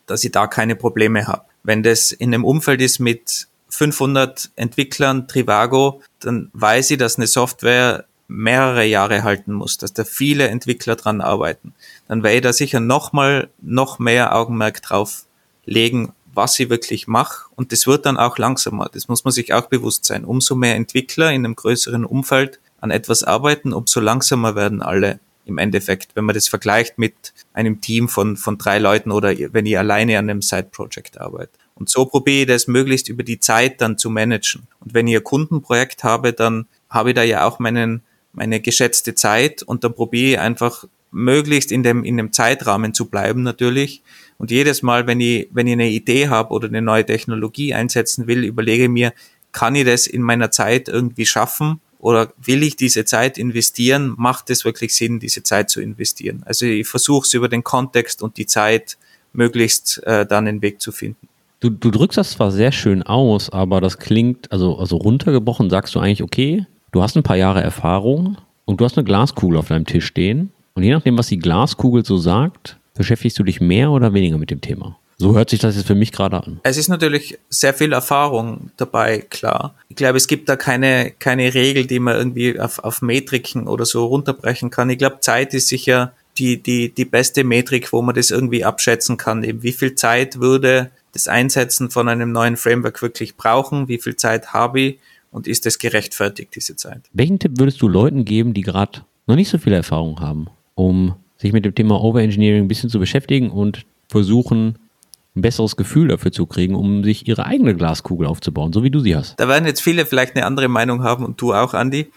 dass ich da keine Probleme habe. Wenn das in einem Umfeld ist mit 500 Entwicklern Trivago, dann weiß ich, dass eine Software mehrere Jahre halten muss, dass da viele Entwickler dran arbeiten, dann werde ich da sicher nochmal noch mehr Augenmerk drauf legen, was ich wirklich mache. Und das wird dann auch langsamer. Das muss man sich auch bewusst sein. Umso mehr Entwickler in einem größeren Umfeld an etwas arbeiten, umso langsamer werden alle im Endeffekt, wenn man das vergleicht mit einem Team von, von drei Leuten oder wenn ich alleine an einem Side-Project arbeite. Und so probiere ich das möglichst über die Zeit dann zu managen. Und wenn ich ein Kundenprojekt habe, dann habe ich da ja auch meinen meine geschätzte Zeit und dann probiere ich einfach möglichst in dem, in dem Zeitrahmen zu bleiben natürlich. Und jedes Mal, wenn ich, wenn ich eine Idee habe oder eine neue Technologie einsetzen will, überlege mir, kann ich das in meiner Zeit irgendwie schaffen? Oder will ich diese Zeit investieren? Macht es wirklich Sinn, diese Zeit zu investieren? Also ich versuche es über den Kontext und die Zeit möglichst äh, dann einen Weg zu finden. Du, du drückst das zwar sehr schön aus, aber das klingt, also, also runtergebrochen sagst du eigentlich, okay, du hast ein paar Jahre Erfahrung und du hast eine Glaskugel auf deinem Tisch stehen. Und je nachdem, was die Glaskugel so sagt, beschäftigst du dich mehr oder weniger mit dem Thema. So hört sich das jetzt für mich gerade an. Es ist natürlich sehr viel Erfahrung dabei, klar. Ich glaube, es gibt da keine, keine Regel, die man irgendwie auf, auf Metriken oder so runterbrechen kann. Ich glaube, Zeit ist sicher die, die, die beste Metrik, wo man das irgendwie abschätzen kann. Eben wie viel Zeit würde das Einsetzen von einem neuen Framework wirklich brauchen? Wie viel Zeit habe ich? und ist es gerechtfertigt, diese Zeit. Welchen Tipp würdest du Leuten geben, die gerade noch nicht so viel Erfahrung haben, um sich mit dem Thema Overengineering ein bisschen zu beschäftigen und versuchen, ein besseres Gefühl dafür zu kriegen, um sich ihre eigene Glaskugel aufzubauen, so wie du sie hast? Da werden jetzt viele vielleicht eine andere Meinung haben und du auch, Andy.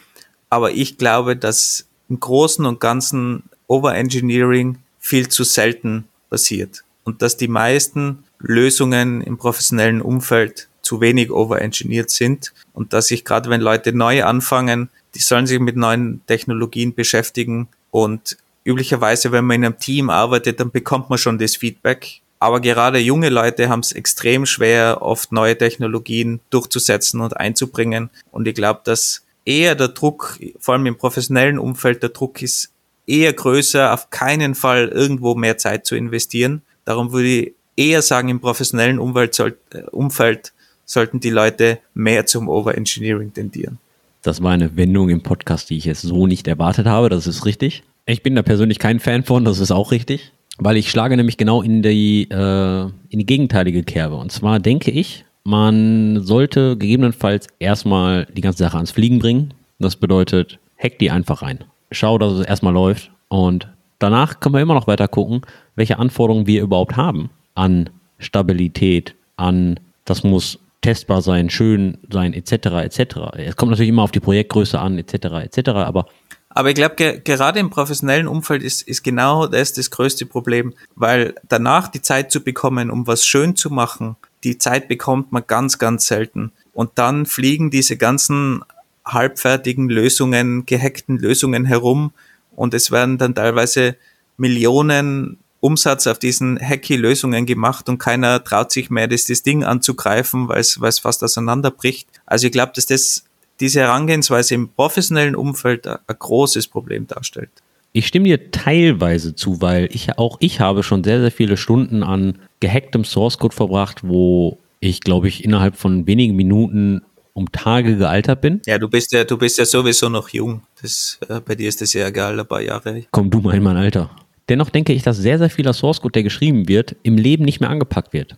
Aber ich glaube, dass im Großen und Ganzen Overengineering viel zu selten passiert und dass die meisten Lösungen im professionellen Umfeld zu wenig overengineert sind und dass sich gerade wenn Leute neu anfangen, die sollen sich mit neuen Technologien beschäftigen und üblicherweise, wenn man in einem Team arbeitet, dann bekommt man schon das Feedback. Aber gerade junge Leute haben es extrem schwer, oft neue Technologien durchzusetzen und einzubringen. Und ich glaube, dass eher der Druck, vor allem im professionellen Umfeld, der Druck ist eher größer, auf keinen Fall irgendwo mehr Zeit zu investieren. Darum würde ich eher sagen, im professionellen Umfeld, soll, äh, Umfeld sollten die Leute mehr zum Overengineering tendieren. Das war eine Wendung im Podcast, die ich jetzt so nicht erwartet habe. Das ist richtig. Ich bin da persönlich kein Fan von, das ist auch richtig. Weil ich schlage nämlich genau in die, äh, in die gegenteilige Kerbe. Und zwar denke ich, man sollte gegebenenfalls erstmal die ganze Sache ans Fliegen bringen. Das bedeutet, hack die einfach rein. Schau, dass es erstmal läuft. Und danach können wir immer noch weiter gucken, welche Anforderungen wir überhaupt haben an Stabilität, an das muss testbar sein, schön sein, etc., etc. Es kommt natürlich immer auf die Projektgröße an, etc., etc., aber Aber ich glaube, ge gerade im professionellen Umfeld ist, ist genau das das größte Problem, weil danach die Zeit zu bekommen, um was schön zu machen, die Zeit bekommt man ganz, ganz selten. Und dann fliegen diese ganzen halbfertigen Lösungen, gehackten Lösungen herum und es werden dann teilweise Millionen Umsatz auf diesen hacky Lösungen gemacht und keiner traut sich mehr, das, das Ding anzugreifen, weil es, weil es fast auseinanderbricht. Also ich glaube, dass das diese Herangehensweise im professionellen Umfeld ein großes Problem darstellt. Ich stimme dir teilweise zu, weil ich auch ich habe schon sehr, sehr viele Stunden an gehacktem Source Code verbracht, wo ich, glaube ich, innerhalb von wenigen Minuten um Tage gealtert bin. Ja, du bist ja, du bist ja sowieso noch jung. Das, äh, bei dir ist das ja egal, ein paar Jahre. Komm du mal in mein Alter. Dennoch denke ich, dass sehr, sehr vieler Source Code, der geschrieben wird, im Leben nicht mehr angepackt wird.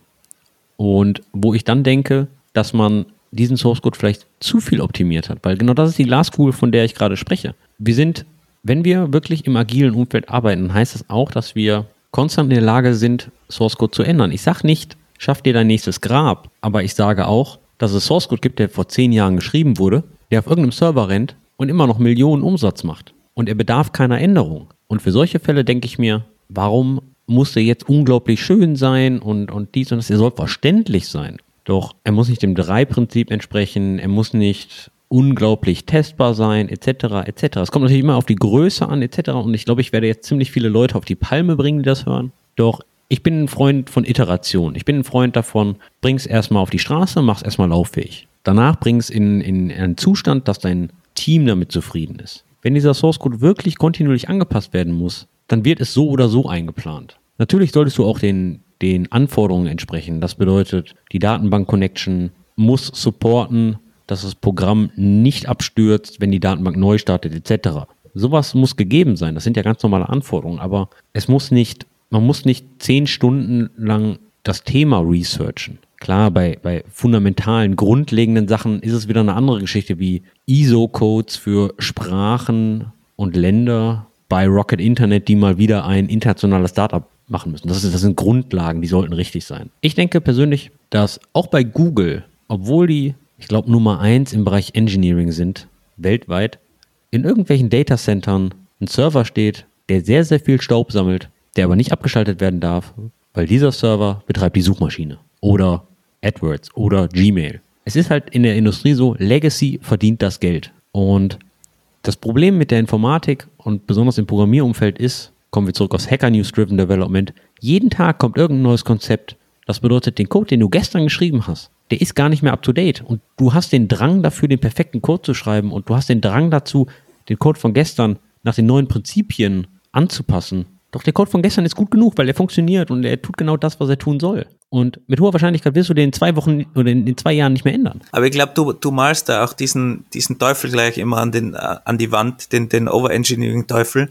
Und wo ich dann denke, dass man diesen Source Code vielleicht zu viel optimiert hat, weil genau das ist die Glaskugel, von der ich gerade spreche. Wir sind, wenn wir wirklich im agilen Umfeld arbeiten, heißt das auch, dass wir konstant in der Lage sind, Source Code zu ändern. Ich sage nicht, schaff dir dein nächstes Grab, aber ich sage auch, dass es Source Code gibt, der vor zehn Jahren geschrieben wurde, der auf irgendeinem Server rennt und immer noch Millionen Umsatz macht. Und er bedarf keiner Änderung. Und für solche Fälle denke ich mir, warum muss der jetzt unglaublich schön sein und, und dies und das? Er soll verständlich sein. Doch er muss nicht dem Drei-Prinzip entsprechen, er muss nicht unglaublich testbar sein, etc., etc. Es kommt natürlich immer auf die Größe an, etc. Und ich glaube, ich werde jetzt ziemlich viele Leute auf die Palme bringen, die das hören. Doch ich bin ein Freund von Iteration. Ich bin ein Freund davon, bring es erstmal auf die Straße, mach es erstmal lauffähig. Danach bring es in, in einen Zustand, dass dein Team damit zufrieden ist. Wenn dieser Source Code wirklich kontinuierlich angepasst werden muss, dann wird es so oder so eingeplant. Natürlich solltest du auch den, den Anforderungen entsprechen. Das bedeutet, die Datenbank-Connection muss supporten, dass das Programm nicht abstürzt, wenn die Datenbank neu startet, etc. Sowas muss gegeben sein. Das sind ja ganz normale Anforderungen, aber es muss nicht, man muss nicht zehn Stunden lang das Thema researchen. Klar, bei, bei fundamentalen, grundlegenden Sachen ist es wieder eine andere Geschichte wie ISO-Codes für Sprachen und Länder bei Rocket Internet, die mal wieder ein internationales Startup machen müssen. Das, ist, das sind Grundlagen, die sollten richtig sein. Ich denke persönlich, dass auch bei Google, obwohl die, ich glaube, Nummer eins im Bereich Engineering sind, weltweit, in irgendwelchen Datacentern ein Server steht, der sehr, sehr viel Staub sammelt, der aber nicht abgeschaltet werden darf, weil dieser Server betreibt die Suchmaschine oder AdWords oder Gmail. Es ist halt in der Industrie so, Legacy verdient das Geld. Und das Problem mit der Informatik und besonders im Programmierumfeld ist, kommen wir zurück aus Hacker News Driven Development, jeden Tag kommt irgendein neues Konzept. Das bedeutet, den Code, den du gestern geschrieben hast, der ist gar nicht mehr up to date. Und du hast den Drang dafür, den perfekten Code zu schreiben und du hast den Drang dazu, den Code von gestern nach den neuen Prinzipien anzupassen. Doch der Code von gestern ist gut genug, weil er funktioniert und er tut genau das, was er tun soll. Und mit hoher Wahrscheinlichkeit wirst du den in zwei Wochen oder in, in zwei Jahren nicht mehr ändern. Aber ich glaube, du, du malst da auch diesen, diesen Teufel gleich immer an, den, äh, an die Wand, den, den Overengineering-Teufel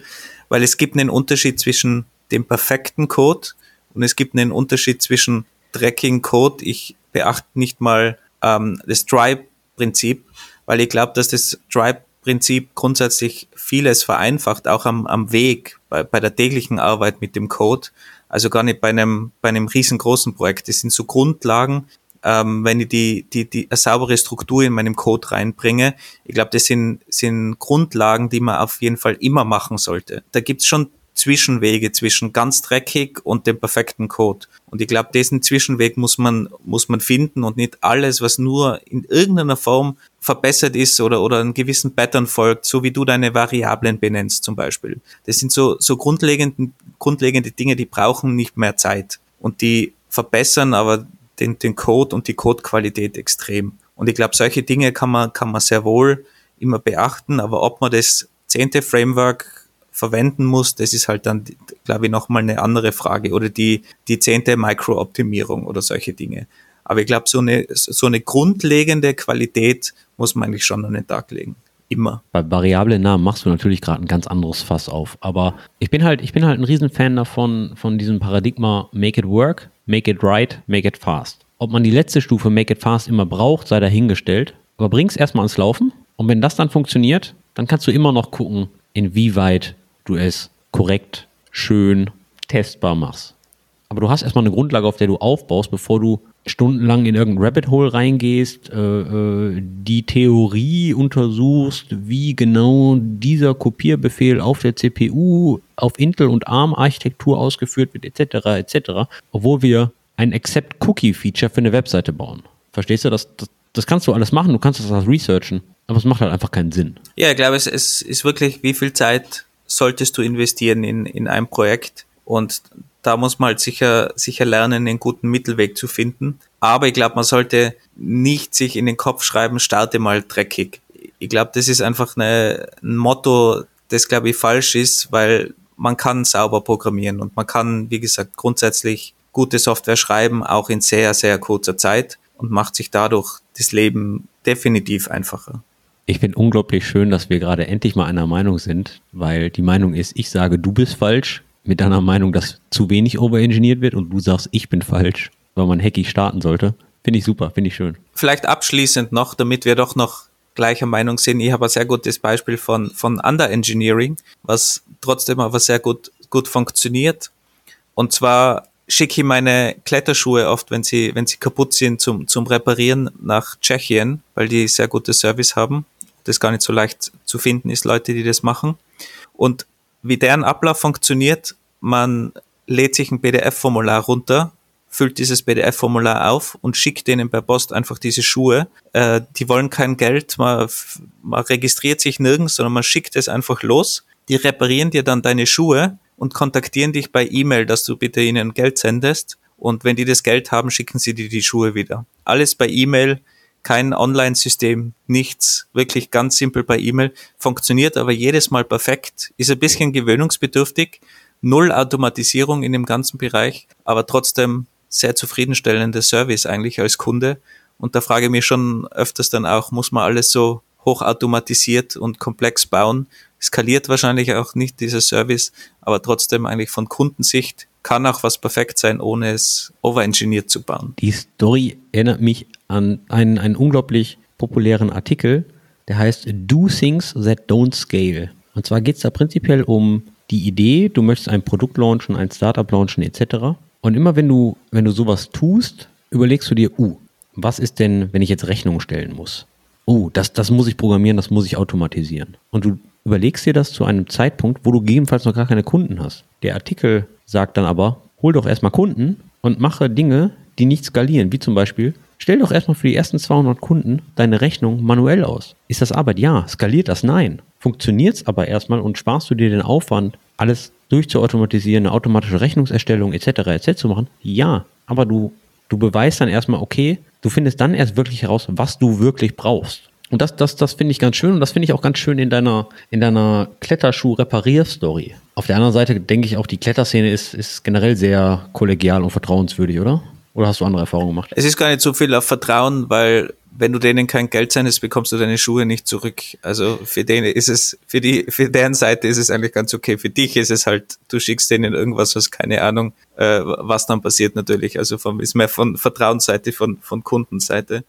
weil es gibt einen Unterschied zwischen dem perfekten Code und es gibt einen Unterschied zwischen Tracking Code. Ich beachte nicht mal ähm, das Stripe-Prinzip, weil ich glaube, dass das Stripe-Prinzip grundsätzlich vieles vereinfacht, auch am, am Weg, bei, bei der täglichen Arbeit mit dem Code. Also gar nicht bei einem, bei einem riesengroßen Projekt. Das sind so Grundlagen, ähm, wenn ich die, die, die eine saubere Struktur in meinem Code reinbringe. Ich glaube, das sind, sind Grundlagen, die man auf jeden Fall immer machen sollte. Da gibt's schon Zwischenwege zwischen ganz dreckig und dem perfekten Code. Und ich glaube, diesen Zwischenweg muss man, muss man finden und nicht alles, was nur in irgendeiner Form verbessert ist oder, oder einen gewissen Pattern folgt, so wie du deine Variablen benennst zum Beispiel. Das sind so, so grundlegende, grundlegende Dinge, die brauchen nicht mehr Zeit. Und die verbessern aber den, den Code und die Codequalität extrem. Und ich glaube, solche Dinge kann man, kann man sehr wohl immer beachten, aber ob man das zehnte Framework verwenden muss, das ist halt dann, glaube ich, nochmal eine andere Frage. Oder die, die zehnte Micro-Optimierung oder solche Dinge. Aber ich glaube, so eine, so eine grundlegende Qualität muss man eigentlich schon an den Tag legen. Immer. Bei variablen Namen machst du natürlich gerade ein ganz anderes Fass auf. Aber ich bin halt, ich bin halt ein Riesenfan davon, von diesem Paradigma Make it work, make it right, make it fast. Ob man die letzte Stufe Make it fast immer braucht, sei dahingestellt. Aber bring es erstmal ans Laufen. Und wenn das dann funktioniert, dann kannst du immer noch gucken, inwieweit du es korrekt, schön, testbar machst. Aber du hast erstmal eine Grundlage, auf der du aufbaust, bevor du stundenlang in irgendein Rabbit Hole reingehst, äh, äh, die Theorie untersuchst, wie genau dieser Kopierbefehl auf der CPU, auf Intel und ARM-Architektur ausgeführt wird, etc., etc., obwohl wir ein Accept-Cookie-Feature für eine Webseite bauen. Verstehst du? Das, das, das kannst du alles machen, du kannst das alles researchen, aber es macht halt einfach keinen Sinn. Ja, ich glaube, es, es ist wirklich, wie viel Zeit solltest du investieren in, in ein Projekt und da muss man halt sicher, sicher lernen, einen guten Mittelweg zu finden. Aber ich glaube, man sollte nicht sich in den Kopf schreiben, starte mal dreckig. Ich glaube, das ist einfach eine, ein Motto, das glaube ich falsch ist, weil man kann sauber programmieren und man kann, wie gesagt, grundsätzlich gute Software schreiben, auch in sehr, sehr kurzer Zeit und macht sich dadurch das Leben definitiv einfacher. Ich finde unglaublich schön, dass wir gerade endlich mal einer Meinung sind, weil die Meinung ist, ich sage, du bist falsch mit deiner Meinung, dass zu wenig overengineert wird und du sagst, ich bin falsch, weil man hackig starten sollte. Finde ich super, finde ich schön. Vielleicht abschließend noch, damit wir doch noch gleicher Meinung sind. Ich habe ein sehr gutes Beispiel von, von Under-Engineering, was trotzdem aber sehr gut, gut funktioniert. Und zwar schicke ich meine Kletterschuhe oft, wenn sie, wenn sie kaputt sind, zum, zum Reparieren nach Tschechien, weil die sehr gute Service haben. Das gar nicht so leicht zu finden ist, Leute, die das machen. Und wie deren Ablauf funktioniert, man lädt sich ein PDF-Formular runter, füllt dieses PDF-Formular auf und schickt denen per Post einfach diese Schuhe. Äh, die wollen kein Geld, man, man registriert sich nirgends, sondern man schickt es einfach los. Die reparieren dir dann deine Schuhe und kontaktieren dich bei E-Mail, dass du bitte ihnen Geld sendest. Und wenn die das Geld haben, schicken sie dir die Schuhe wieder. Alles bei E-Mail, kein Online-System, nichts, wirklich ganz simpel bei E-Mail, funktioniert aber jedes Mal perfekt, ist ein bisschen gewöhnungsbedürftig, null Automatisierung in dem ganzen Bereich, aber trotzdem sehr zufriedenstellender Service eigentlich als Kunde. Und da frage ich mich schon öfters dann auch, muss man alles so hochautomatisiert und komplex bauen? Skaliert wahrscheinlich auch nicht dieser Service, aber trotzdem eigentlich von Kundensicht kann auch was perfekt sein, ohne es overengineert zu bauen. Die Story erinnert mich an einen, einen unglaublich populären Artikel, der heißt Do Things That Don't Scale. Und zwar geht es da prinzipiell um die Idee, du möchtest ein Produkt launchen, ein Startup launchen etc. Und immer wenn du, wenn du sowas tust, überlegst du dir, uh, was ist denn, wenn ich jetzt Rechnungen stellen muss? Uh, das, das muss ich programmieren, das muss ich automatisieren. Und du überlegst dir das zu einem Zeitpunkt, wo du gegebenenfalls noch gar keine Kunden hast. Der Artikel sagt dann aber, hol doch erstmal Kunden und mache Dinge, die nicht skalieren, wie zum Beispiel, Stell doch erstmal für die ersten 200 Kunden deine Rechnung manuell aus. Ist das Arbeit? Ja. Skaliert das? Nein. Funktioniert es aber erstmal und sparst du dir den Aufwand, alles durchzuautomatisieren, eine automatische Rechnungserstellung etc. etc. zu machen? Ja. Aber du, du beweist dann erstmal, okay, du findest dann erst wirklich heraus, was du wirklich brauchst. Und das, das, das finde ich ganz schön und das finde ich auch ganz schön in deiner, in deiner Kletterschuh-Reparier-Story. Auf der anderen Seite denke ich auch, die Kletterszene ist, ist generell sehr kollegial und vertrauenswürdig, oder? Oder hast du andere Erfahrungen gemacht? Es ist gar nicht so viel auf Vertrauen, weil wenn du denen kein Geld sendest, bekommst du deine Schuhe nicht zurück. Also für denen ist es, für die, für deren Seite ist es eigentlich ganz okay. Für dich ist es halt, du schickst denen irgendwas, was keine Ahnung, äh, was dann passiert natürlich. Also vom, ist mehr von Vertrauensseite, von, von Kundenseite.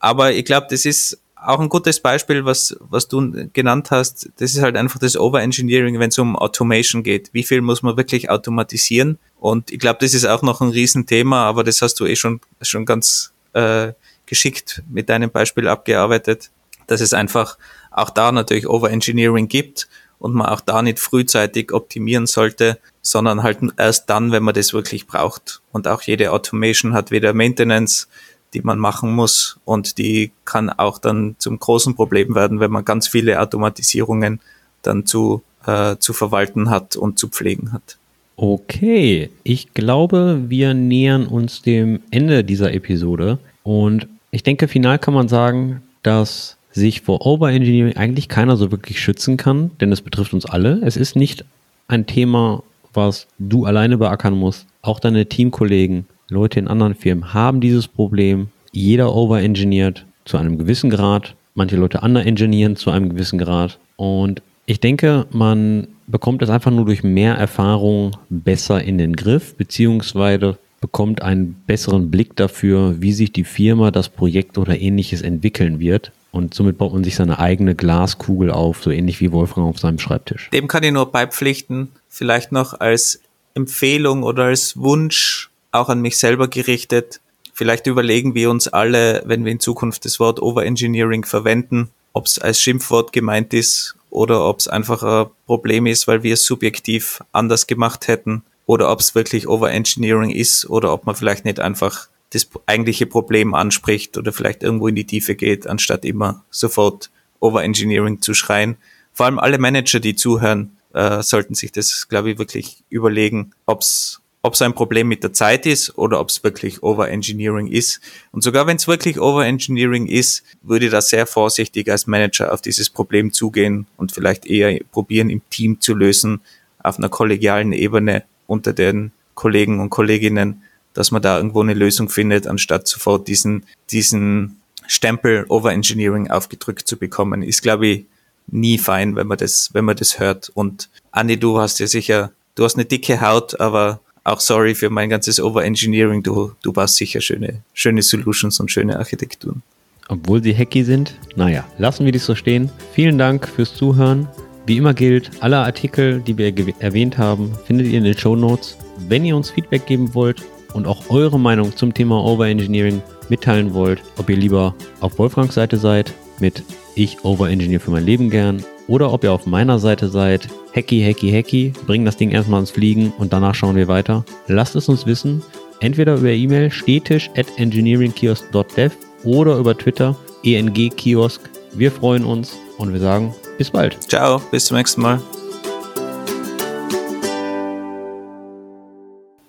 Aber ich glaube, das ist auch ein gutes Beispiel, was, was du genannt hast. Das ist halt einfach das Overengineering, wenn es um Automation geht. Wie viel muss man wirklich automatisieren? Und ich glaube, das ist auch noch ein Riesenthema, aber das hast du eh schon, schon ganz äh, geschickt mit deinem Beispiel abgearbeitet, dass es einfach auch da natürlich Overengineering gibt und man auch da nicht frühzeitig optimieren sollte, sondern halt erst dann, wenn man das wirklich braucht. Und auch jede Automation hat wieder Maintenance, die man machen muss und die kann auch dann zum großen Problem werden, wenn man ganz viele Automatisierungen dann zu, äh, zu verwalten hat und zu pflegen hat. Okay, ich glaube, wir nähern uns dem Ende dieser Episode und ich denke, final kann man sagen, dass sich vor Overengineering eigentlich keiner so wirklich schützen kann, denn es betrifft uns alle. Es ist nicht ein Thema, was du alleine beackern musst. Auch deine Teamkollegen, Leute in anderen Firmen haben dieses Problem. Jeder overengineert zu einem gewissen Grad. Manche Leute underengineeren zu einem gewissen Grad. Und ich denke, man bekommt es einfach nur durch mehr Erfahrung besser in den Griff, beziehungsweise bekommt einen besseren Blick dafür, wie sich die Firma, das Projekt oder ähnliches entwickeln wird. Und somit baut man sich seine eigene Glaskugel auf, so ähnlich wie Wolfgang auf seinem Schreibtisch. Dem kann ich nur beipflichten, vielleicht noch als Empfehlung oder als Wunsch auch an mich selber gerichtet. vielleicht überlegen wir uns alle, wenn wir in Zukunft das Wort Overengineering verwenden, ob es als Schimpfwort gemeint ist oder ob es einfach ein Problem ist, weil wir es subjektiv anders gemacht hätten oder ob es wirklich Overengineering ist oder ob man vielleicht nicht einfach das eigentliche Problem anspricht oder vielleicht irgendwo in die Tiefe geht, anstatt immer sofort Overengineering zu schreien. Vor allem alle Manager, die zuhören, äh, sollten sich das, glaube ich, wirklich überlegen, ob es ob es ein Problem mit der Zeit ist oder ob es wirklich Overengineering ist. Und sogar wenn es wirklich Overengineering ist, würde ich da sehr vorsichtig als Manager auf dieses Problem zugehen und vielleicht eher probieren, im Team zu lösen, auf einer kollegialen Ebene unter den Kollegen und Kolleginnen, dass man da irgendwo eine Lösung findet, anstatt sofort diesen, diesen Stempel Overengineering aufgedrückt zu bekommen, ist, glaube ich, nie fein, wenn man das, wenn man das hört. Und Anni, du hast ja sicher, du hast eine dicke Haut, aber auch sorry für mein ganzes Overengineering. Du, du baust sicher schöne, schöne Solutions und schöne Architekturen. Obwohl sie hacky sind, naja, lassen wir dies so stehen. Vielen Dank fürs Zuhören. Wie immer gilt, alle Artikel, die wir erwähnt haben, findet ihr in den Show Notes. Wenn ihr uns Feedback geben wollt und auch eure Meinung zum Thema Overengineering mitteilen wollt, ob ihr lieber auf Wolfgangs Seite seid mit Ich overengineer für mein Leben gern oder ob ihr auf meiner Seite seid, hacky, hacky, hacky, bringen das Ding erstmal ins Fliegen und danach schauen wir weiter. Lasst es uns wissen, entweder über E-Mail stetisch at engineeringkiosk.dev oder über Twitter engkiosk. Wir freuen uns und wir sagen bis bald. Ciao, bis zum nächsten Mal.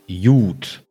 Gut.